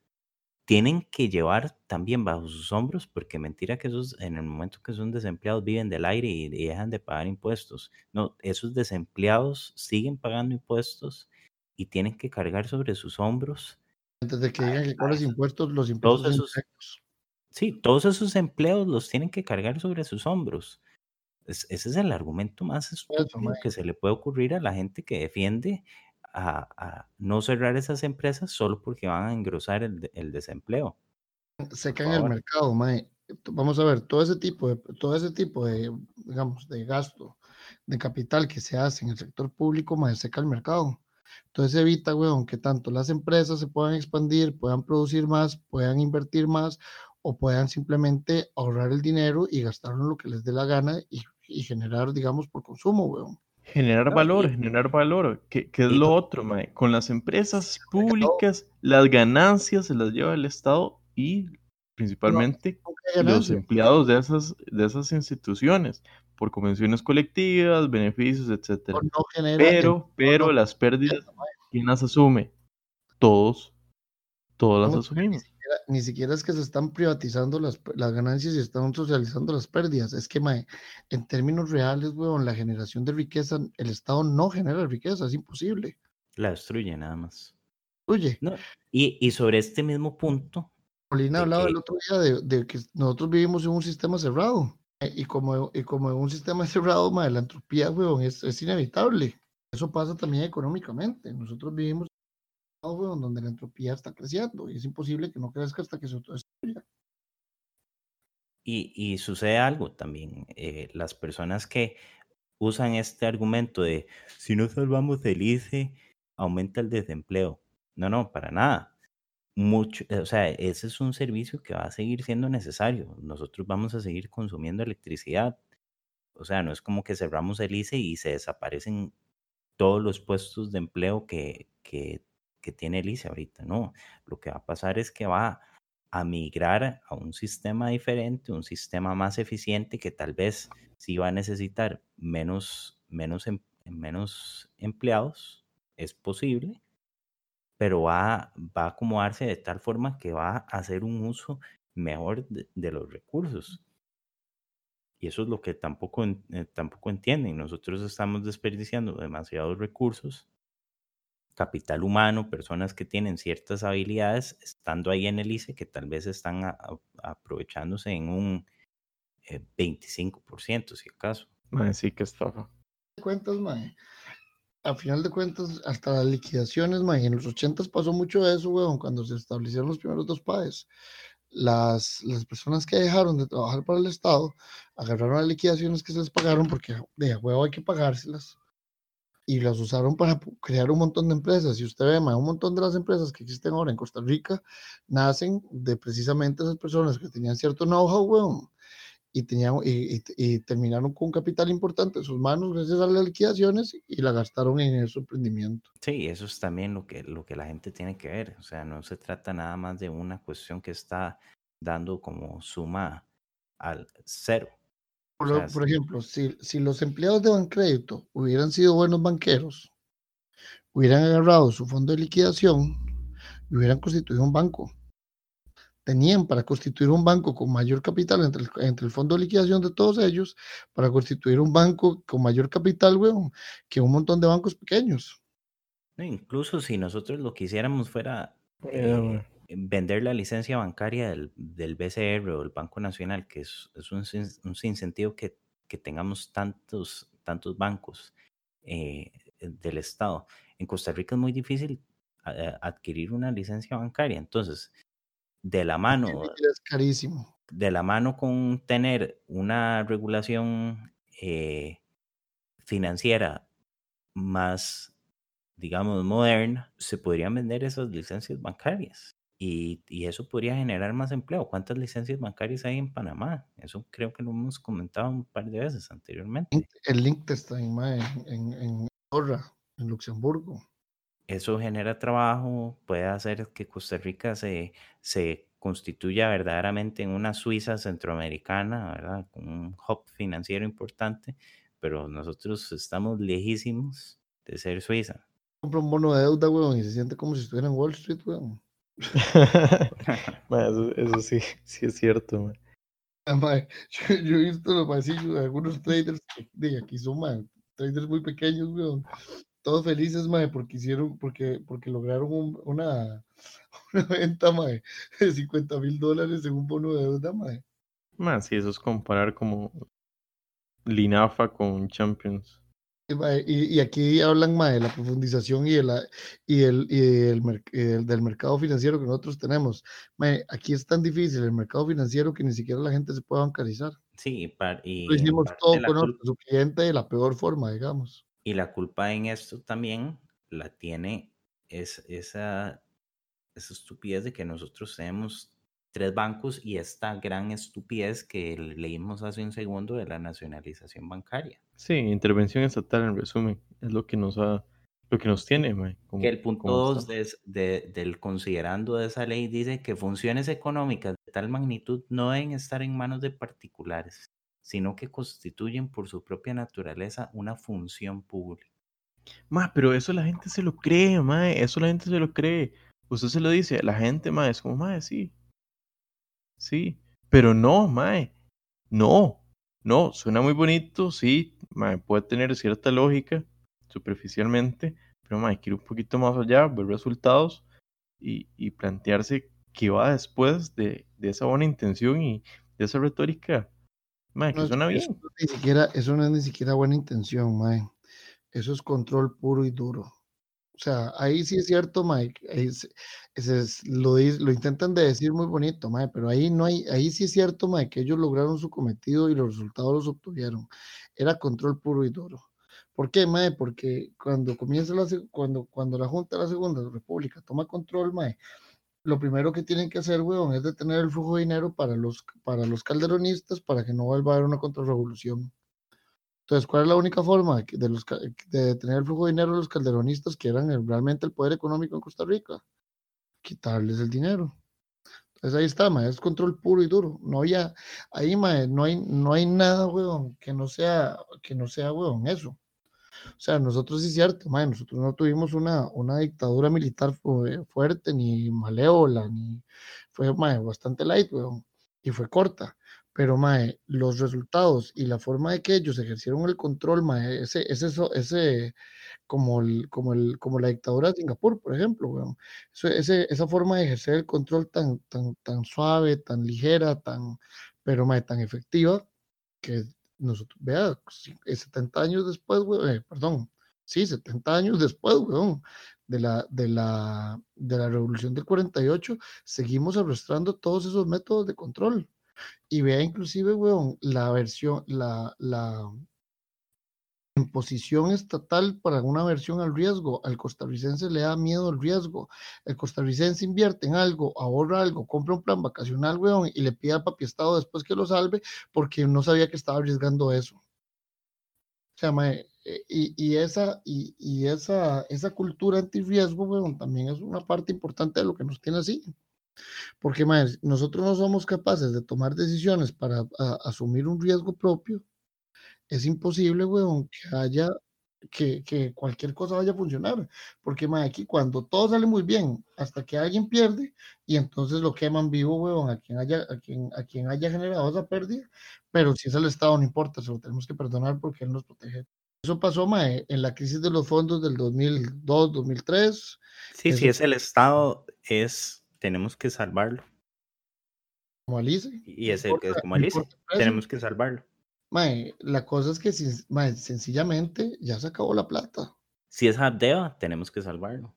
Speaker 5: tienen que llevar también bajo sus hombros, porque mentira que esos, en el momento que son desempleados, viven del aire y, y dejan de pagar impuestos. No, esos desempleados siguen pagando impuestos y tienen que cargar sobre sus hombros
Speaker 6: Antes de que digan que con los impuestos, los
Speaker 5: Todos
Speaker 6: impuestos son
Speaker 5: esos-. Sí, todos esos empleos los tienen que cargar sobre sus hombros. Es- ese es el argumento más estúpido que se le puede ocurrir a la gente que defiende a, a no cerrar esas empresas solo porque van a engrosar el, el desempleo.
Speaker 6: secan el
Speaker 5: favor.
Speaker 6: mercado, mae. Vamos a ver, todo ese tipo de, todo ese tipo de, digamos, de gasto, de capital que se hace en el sector público, mae, seca el mercado. Entonces evita, weón, que tanto las empresas se puedan expandir, puedan producir más, puedan invertir más o puedan simplemente ahorrar el dinero y gastarlo en lo que les dé la gana y, y generar, digamos, por consumo, weón.
Speaker 4: Generar valor,
Speaker 5: y-
Speaker 4: generar valor, que, que es lo otro, mae. Con las empresas públicas, las ganancias se las lleva el Estado y principalmente los empleados de esas, de esas instituciones, por convenciones colectivas, beneficios.
Speaker 6: No genera
Speaker 4: Pero, pero
Speaker 6: no
Speaker 4: las pérdidas, ¿quién las asume? Todos, todos las asumimos.
Speaker 6: Siquiera- ni siquiera es que se están privatizando las, las ganancias y están socializando las pérdidas. Es que, mae, en términos reales, weón, la generación de riqueza, el Estado no genera riqueza, es imposible.
Speaker 5: La destruye nada más.
Speaker 6: Oye,
Speaker 5: No, y, y sobre este mismo punto,
Speaker 6: Paulina hablaba
Speaker 5: que-
Speaker 6: el otro día de, de que nosotros vivimos en un sistema cerrado. eh, Y como, y como en un sistema cerrado, mae, la entropía, weón, es, es inevitable. Eso pasa también económicamente. Nosotros vivimos donde la entropía está creciendo y es imposible que no crezca hasta que se autodestruya.
Speaker 5: y, y sucede algo también. eh, las personas que usan este argumento de si no salvamos el ICE, aumenta el desempleo. No, no, para nada. Mucho, o sea, ese es un servicio que va a seguir siendo necesario. Nosotros vamos a seguir consumiendo electricidad. O sea, no es como que cerramos el ICE y se desaparecen todos los puestos de empleo que, que, que tiene el ICE ahorita. No, lo que va a pasar es que va a migrar a un sistema diferente, un sistema más eficiente que tal vez sí va a necesitar menos, menos, em- menos empleados, es posible, pero va, va a acomodarse de tal forma que va a hacer un uso mejor de, de los recursos. Y eso es lo que tampoco, eh, tampoco entienden. Nosotros estamos desperdiciando demasiados recursos, capital humano, personas que tienen ciertas habilidades, estando ahí en el ICE, que tal vez están a- a- aprovechándose en un eh, 25%, si acaso.
Speaker 4: Mae, sí que estafa.
Speaker 6: de cuentas, mae, a final de cuentas, hasta las liquidaciones, mae, en los 80 pasó mucho eso, weón, cuando se establecieron los primeros dos PAES. Las, las personas que dejaron de trabajar para el Estado agarraron las liquidaciones que se les pagaron porque de a huevo hay que pagárselas y las usaron para crear un montón de empresas. Y usted ve, un montón de las empresas que existen ahora en Costa Rica nacen de precisamente esas personas que tenían cierto know-how, weón, y, tenían, y, y- y terminaron con un capital importante en sus manos gracias a las liquidaciones y la gastaron en su emprendimiento.
Speaker 5: Sí, eso es también lo que, lo que la gente tiene que ver. O sea, no se trata nada más de una cuestión que está dando como suma al cero.
Speaker 6: Por,
Speaker 5: O
Speaker 6: lo-
Speaker 5: sea,
Speaker 6: por ejemplo, si, si los empleados de Bancrédito hubieran sido buenos banqueros, hubieran agarrado su fondo de liquidación y hubieran constituido un banco. Tenían para constituir un banco con mayor capital entre el, entre el fondo de liquidación de todos ellos, para constituir un banco con mayor capital, weón, que un montón de bancos pequeños.
Speaker 5: incluso si nosotros lo que hiciéramos fuera
Speaker 4: Eh,
Speaker 5: eh. Vender la licencia bancaria del, del BCR o del Banco Nacional, que es, es un, sin- un sinsentido que, que tengamos tantos, tantos bancos eh, del Estado. En Costa Rica es muy difícil a- adquirir una licencia bancaria. Entonces, de la mano,
Speaker 6: Es carísimo.
Speaker 5: de la mano con tener una regulación eh, financiera más, digamos, moderna, se podrían vender esas licencias bancarias. Y, y eso podría generar más empleo. ¿Cuántas licencias bancarias hay en Panamá? Eso creo que lo hemos comentado un par de veces anteriormente.
Speaker 6: El Liechtenstein, en, en Andorra, en Luxemburgo.
Speaker 5: Eso genera trabajo, puede hacer que Costa Rica se, se constituya verdaderamente en una Suiza centroamericana, ¿verdad? Con un hub financiero importante, pero nosotros estamos lejísimos de ser Suiza.
Speaker 6: Compra un bono de deuda, weón, y se siente como si estuviera en Wall Street, weón.
Speaker 4: Eso, eso sí, sí es cierto.
Speaker 6: Ah, Yo, yo he visto los pasillos de algunos traders que de aquí son traders muy pequeños, weón. Todos felices, porque hicieron, porque, porque lograron un- una, una venta, de 50 mil dólares en un bono de deuda. Mae,
Speaker 4: sí, eso es comparar como Linafa con Champions.
Speaker 6: Y, y- aquí hablan, mae, de la profundización y, de la, y, el, y el mer- y el- del mercado financiero que nosotros tenemos. Mae, aquí es tan difícil el mercado financiero que ni siquiera la gente se puede bancarizar.
Speaker 5: Sí, par- y,
Speaker 6: Lo hicimos todo con nuestro cliente de la peor forma, digamos.
Speaker 5: y la culpa en esto también la tiene es, esa, esa estupidez de que nosotros tenemos tres bancos y esta gran estupidez que leímos hace un segundo de la nacionalización bancaria.
Speaker 4: Sí, intervención estatal en resumen, es lo que nos ha, lo que nos tiene, como-
Speaker 5: Que el punto
Speaker 4: como
Speaker 5: 2
Speaker 4: está.
Speaker 5: del considerando de esa ley dice que funciones económicas de tal magnitud no deben estar en manos de particulares, sino que constituyen por su propia naturaleza una función pública.
Speaker 4: Ma, pero eso la gente se lo cree, mae, eso la gente se lo cree. Usted se lo dice, la gente, mae, es como, mae, sí. Sí, pero no, mae. No, no, suena muy bonito, sí, mae, puede tener cierta lógica superficialmente, pero mae, quiere un poquito más allá, ver resultados y, y plantearse qué va después de, de esa buena intención y de esa retórica, mae, que
Speaker 6: No,
Speaker 4: suena
Speaker 6: eso
Speaker 4: bien.
Speaker 6: ni siquiera, eso no es ni siquiera buena intención, mae. Eso es control puro y duro. O sea, ahí sí es cierto, Mike. Es, es- lo, lo intentan de decir muy bonito, mae, pero ahí no hay, ahí sí es cierto, mae, que ellos lograron su cometido y los resultados los obtuvieron. Era control puro y duro. ¿Por qué, mae? Porque cuando comienza la, cuando, cuando la Junta de la Segunda República toma control, mae, lo primero que tienen que hacer, weón, es detener el flujo de dinero para los, para los calderonistas para que no vuelva a haber una contrarrevolución. Entonces, ¿cuál es la única forma de, los, de detener el flujo de dinero de los calderonistas que eran el- realmente el poder económico en Costa Rica? Quitarles el dinero. Entonces ahí está, mae, es control puro y duro. No había, ahí, mae, no hay, no hay nada, weón, que no sea, que no sea, weón, eso. O sea, nosotros sí es cierto, mae, nosotros no tuvimos una, una dictadura militar fu- fuerte, ni malévola, ni fue mae, bastante light, weón. y fue corta. Pero, mae, los resultados y la forma de que ellos ejercieron el control, mae, ese, ese, ese, como, el, como, el, como la dictadura de Singapur, por ejemplo, ese, esa forma de ejercer el control tan, tan, tan suave, tan ligera, tan, pero mae, tan efectiva, que nosotros, vea, si- eh, 70 años después, weón, eh, perdón, sí, 70 años después, weón, de la, de la, de la revolución del 48, seguimos arrastrando todos esos métodos de control. Y vea inclusive, weón, la versión, la, la imposición estatal para una versión al riesgo. Al costarricense le da miedo el riesgo. El costarricense invierte en algo, ahorra algo, compra un plan vacacional, weón, y le pide al papi Estado después que lo salve porque no sabía que estaba arriesgando eso. O sea, eh, y, y esa, y, y esa, esa cultura anti-riesgo, weón, también es una parte importante de lo que nos tiene así. Porque mae, nosotros no somos capaces de tomar decisiones para a- asumir un riesgo propio. Es imposible, weón, que haya, que, que cualquier cosa vaya a funcionar. Porque mae, aquí cuando todo sale muy bien, hasta que alguien pierde, y entonces lo queman vivo, weón, a quien haya, a quien, a quien haya generado esa pérdida. Pero si es el Estado, no importa, se lo tenemos que perdonar porque él nos protege. Eso pasó, mae, en la crisis de los fondos del 2002, 2003.
Speaker 5: Sí,
Speaker 6: Eso-
Speaker 5: es el Estado, es, tenemos que salvarlo.
Speaker 6: como Alice.
Speaker 5: Y es el que es
Speaker 6: importa-
Speaker 5: como Alice,
Speaker 6: importa precio.
Speaker 5: tenemos que salvarlo.
Speaker 6: Mae, la cosa es que sin- mae, sencillamente ya se acabó la plata.
Speaker 5: Si es Abdeva, tenemos que salvarlo.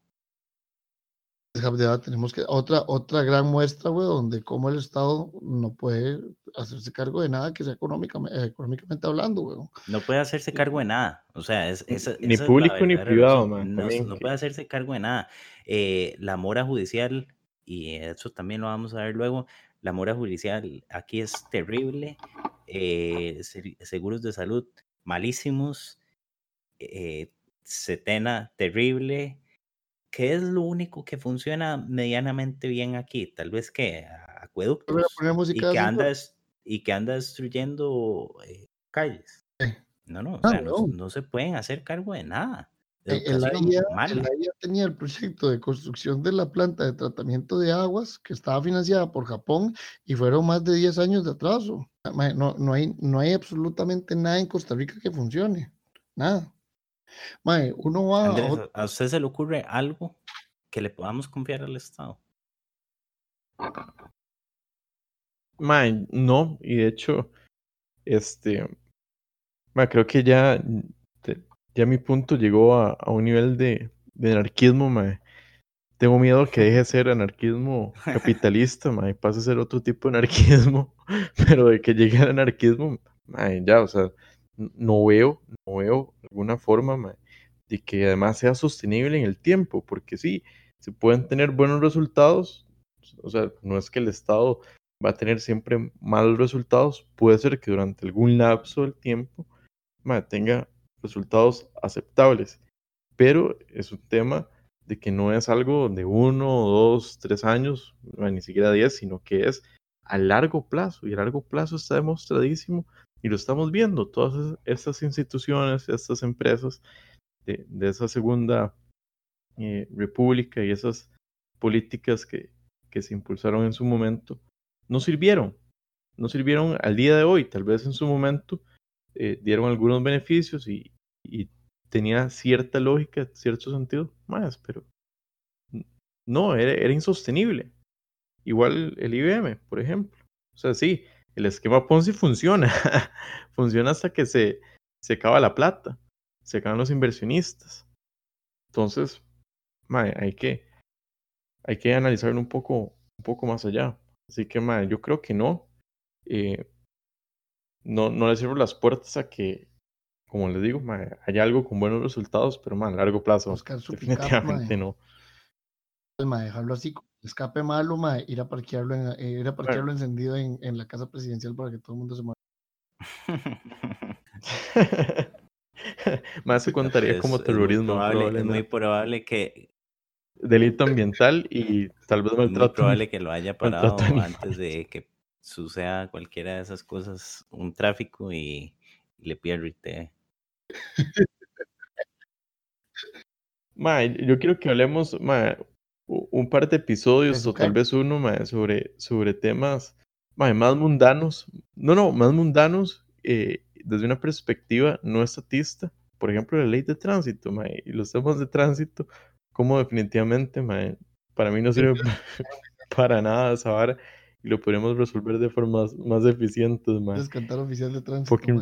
Speaker 6: De verdad, tenemos que otra otra gran muestra, güey, donde como el Estado no puede hacerse cargo de nada que sea económicamente, económicamente hablando, güey.
Speaker 5: No puede hacerse cargo de nada. O sea, es,
Speaker 4: Ni
Speaker 5: esa es la
Speaker 4: público ni privado, man,
Speaker 5: No, puede hacerse cargo de nada. Eh, la mora judicial, y eso también lo vamos a ver luego, la mora judicial aquí es terrible. eh, se- seguros de salud malísimos. eh, Setena terrible. ¿Qué es lo único que funciona medianamente bien aquí? Tal vez que acueductos y que anda y que anda destruyendo eh, calles. No, no, o sea, no,
Speaker 6: no.
Speaker 5: no se pueden hacer cargo de nada.
Speaker 6: Eh,
Speaker 5: mala.
Speaker 6: el AIA tenía el proyecto de construcción de la planta de tratamiento de aguas que estaba financiada por Japón y fueron más de 10 años de atraso. No, no, hay, no hay absolutamente nada en Costa Rica que funcione. Nada. Mae, uno va a otro-
Speaker 5: ¿a usted se le ocurre algo que le podamos confiar al Estado?
Speaker 4: Mae, no, y de hecho, este, mae, creo que ya, ya mi punto llegó a, a un nivel de, de anarquismo, mae. Tengo miedo que deje de ser anarquismo capitalista, mae, y pase a ser otro tipo de anarquismo, pero de que llegue al anarquismo, mae, ya, o sea, no veo, no veo alguna forma, mae, de que además sea sostenible en el tiempo, porque sí, se pueden tener buenos resultados, o sea, no es que el Estado va a tener siempre malos resultados, puede ser que durante algún lapso del tiempo mae, tenga resultados aceptables, pero es un tema de que no es algo de uno, dos, tres años, ni siquiera diez, sino que es a largo plazo, y a largo plazo está demostradísimo, y lo estamos viendo, todas es- estas instituciones, estas empresas de, de esa segunda eh, república y esas políticas que, que se impulsaron en su momento, no sirvieron, no sirvieron al día de hoy, tal vez en su momento eh, dieron algunos beneficios y, y tenía cierta lógica, cierto sentido, más, pero no, era, era insostenible. Igual el IBM, por ejemplo. O sea, sí, el esquema Ponzi funciona, funciona hasta que se, se acaba la plata, se acaban los inversionistas. Entonces, mae, hay que, hay que analizarlo un poco, un poco más allá. Así que, mae, yo creo que no. Eh, no, no le cierro las puertas a que, como les digo, mae, haya algo con buenos resultados, pero mae, a largo plazo,
Speaker 6: buscar su pick-up,
Speaker 4: definitivamente no.
Speaker 6: mae, dejarlo así, escape malo, mae, ir a parquearlo, en, eh, ir a parquearlo encendido en, en la casa presidencial para que todo el mundo se mueva.
Speaker 4: Más se contaría
Speaker 5: Es-
Speaker 4: como
Speaker 5: es muy
Speaker 4: terrorismo,
Speaker 5: probable- es muy probable que
Speaker 4: delito ambiental y tal vez
Speaker 5: es muy
Speaker 4: maltrato.
Speaker 5: probable que lo haya parado antes de que suceda cualquiera de esas cosas, un tráfico y, y le pida
Speaker 4: Mae, yo quiero que hablemos mae, u- un par de episodios
Speaker 6: ¿Eso
Speaker 4: o tal vez uno mae, sobre, sobre temas más mundanos, no, no, más mundanos eh, desde una perspectiva no estatista, por ejemplo, la ley de tránsito, y los temas de tránsito, como definitivamente, para mí no sirve para nada esa vara y lo podríamos resolver de formas más eficientes,
Speaker 6: cantar oficial de tránsito.
Speaker 4: Fucking.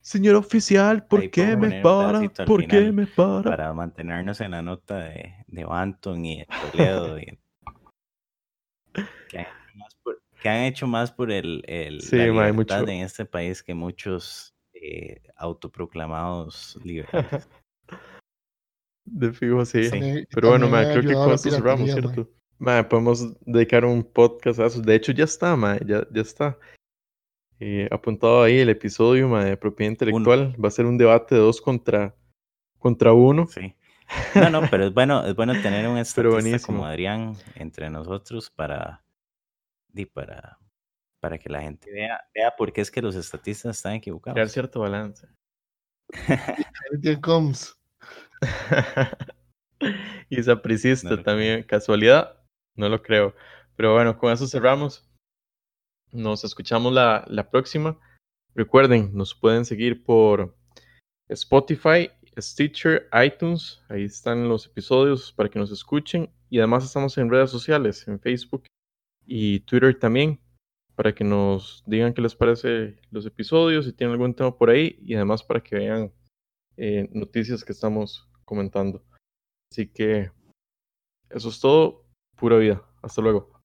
Speaker 4: Señor oficial, ¿por
Speaker 5: Ahí
Speaker 4: qué me para? ¿Por qué me para?
Speaker 5: Para mantenernos en la nota de, de Banton y de Toledo. y- que, han hecho más por, que han hecho más por el, el,
Speaker 4: Sí,
Speaker 5: la libertad
Speaker 4: mucho.
Speaker 5: en este país que muchos eh, autoproclamados liberales.
Speaker 4: De fijo, sí.
Speaker 5: Sí.
Speaker 4: Pero bueno, creo que con esto cerramos. ¿cierto? Podemos dedicar un podcast a eso. De hecho, ya está, ya, ya está. Eh, apuntado ahí el episodio, de propiedad intelectual. Va a ser un debate de dos contra, contra uno.
Speaker 5: Sí. No, no, pero es bueno, es bueno tener un estatista como Adrián entre nosotros para, para, para que la gente vea, vea por qué es que los estatistas están
Speaker 4: Crear
Speaker 5: equivocados.
Speaker 4: cierto balance.
Speaker 6: Comes.
Speaker 4: y sapricista
Speaker 5: No
Speaker 4: también. Casualidad, no lo creo. Pero bueno, con eso cerramos. Nos escuchamos la, la próxima. Recuerden, nos pueden seguir por Spotify, Stitcher, iTunes. Ahí están los episodios para que nos escuchen. Y además estamos en redes sociales, en Facebook y Twitter también, para que nos digan qué les parece los episodios, si tienen algún tema por ahí. Y además para que vean eh, noticias que estamos comentando. Así que eso es todo. Pura vida. Hasta luego.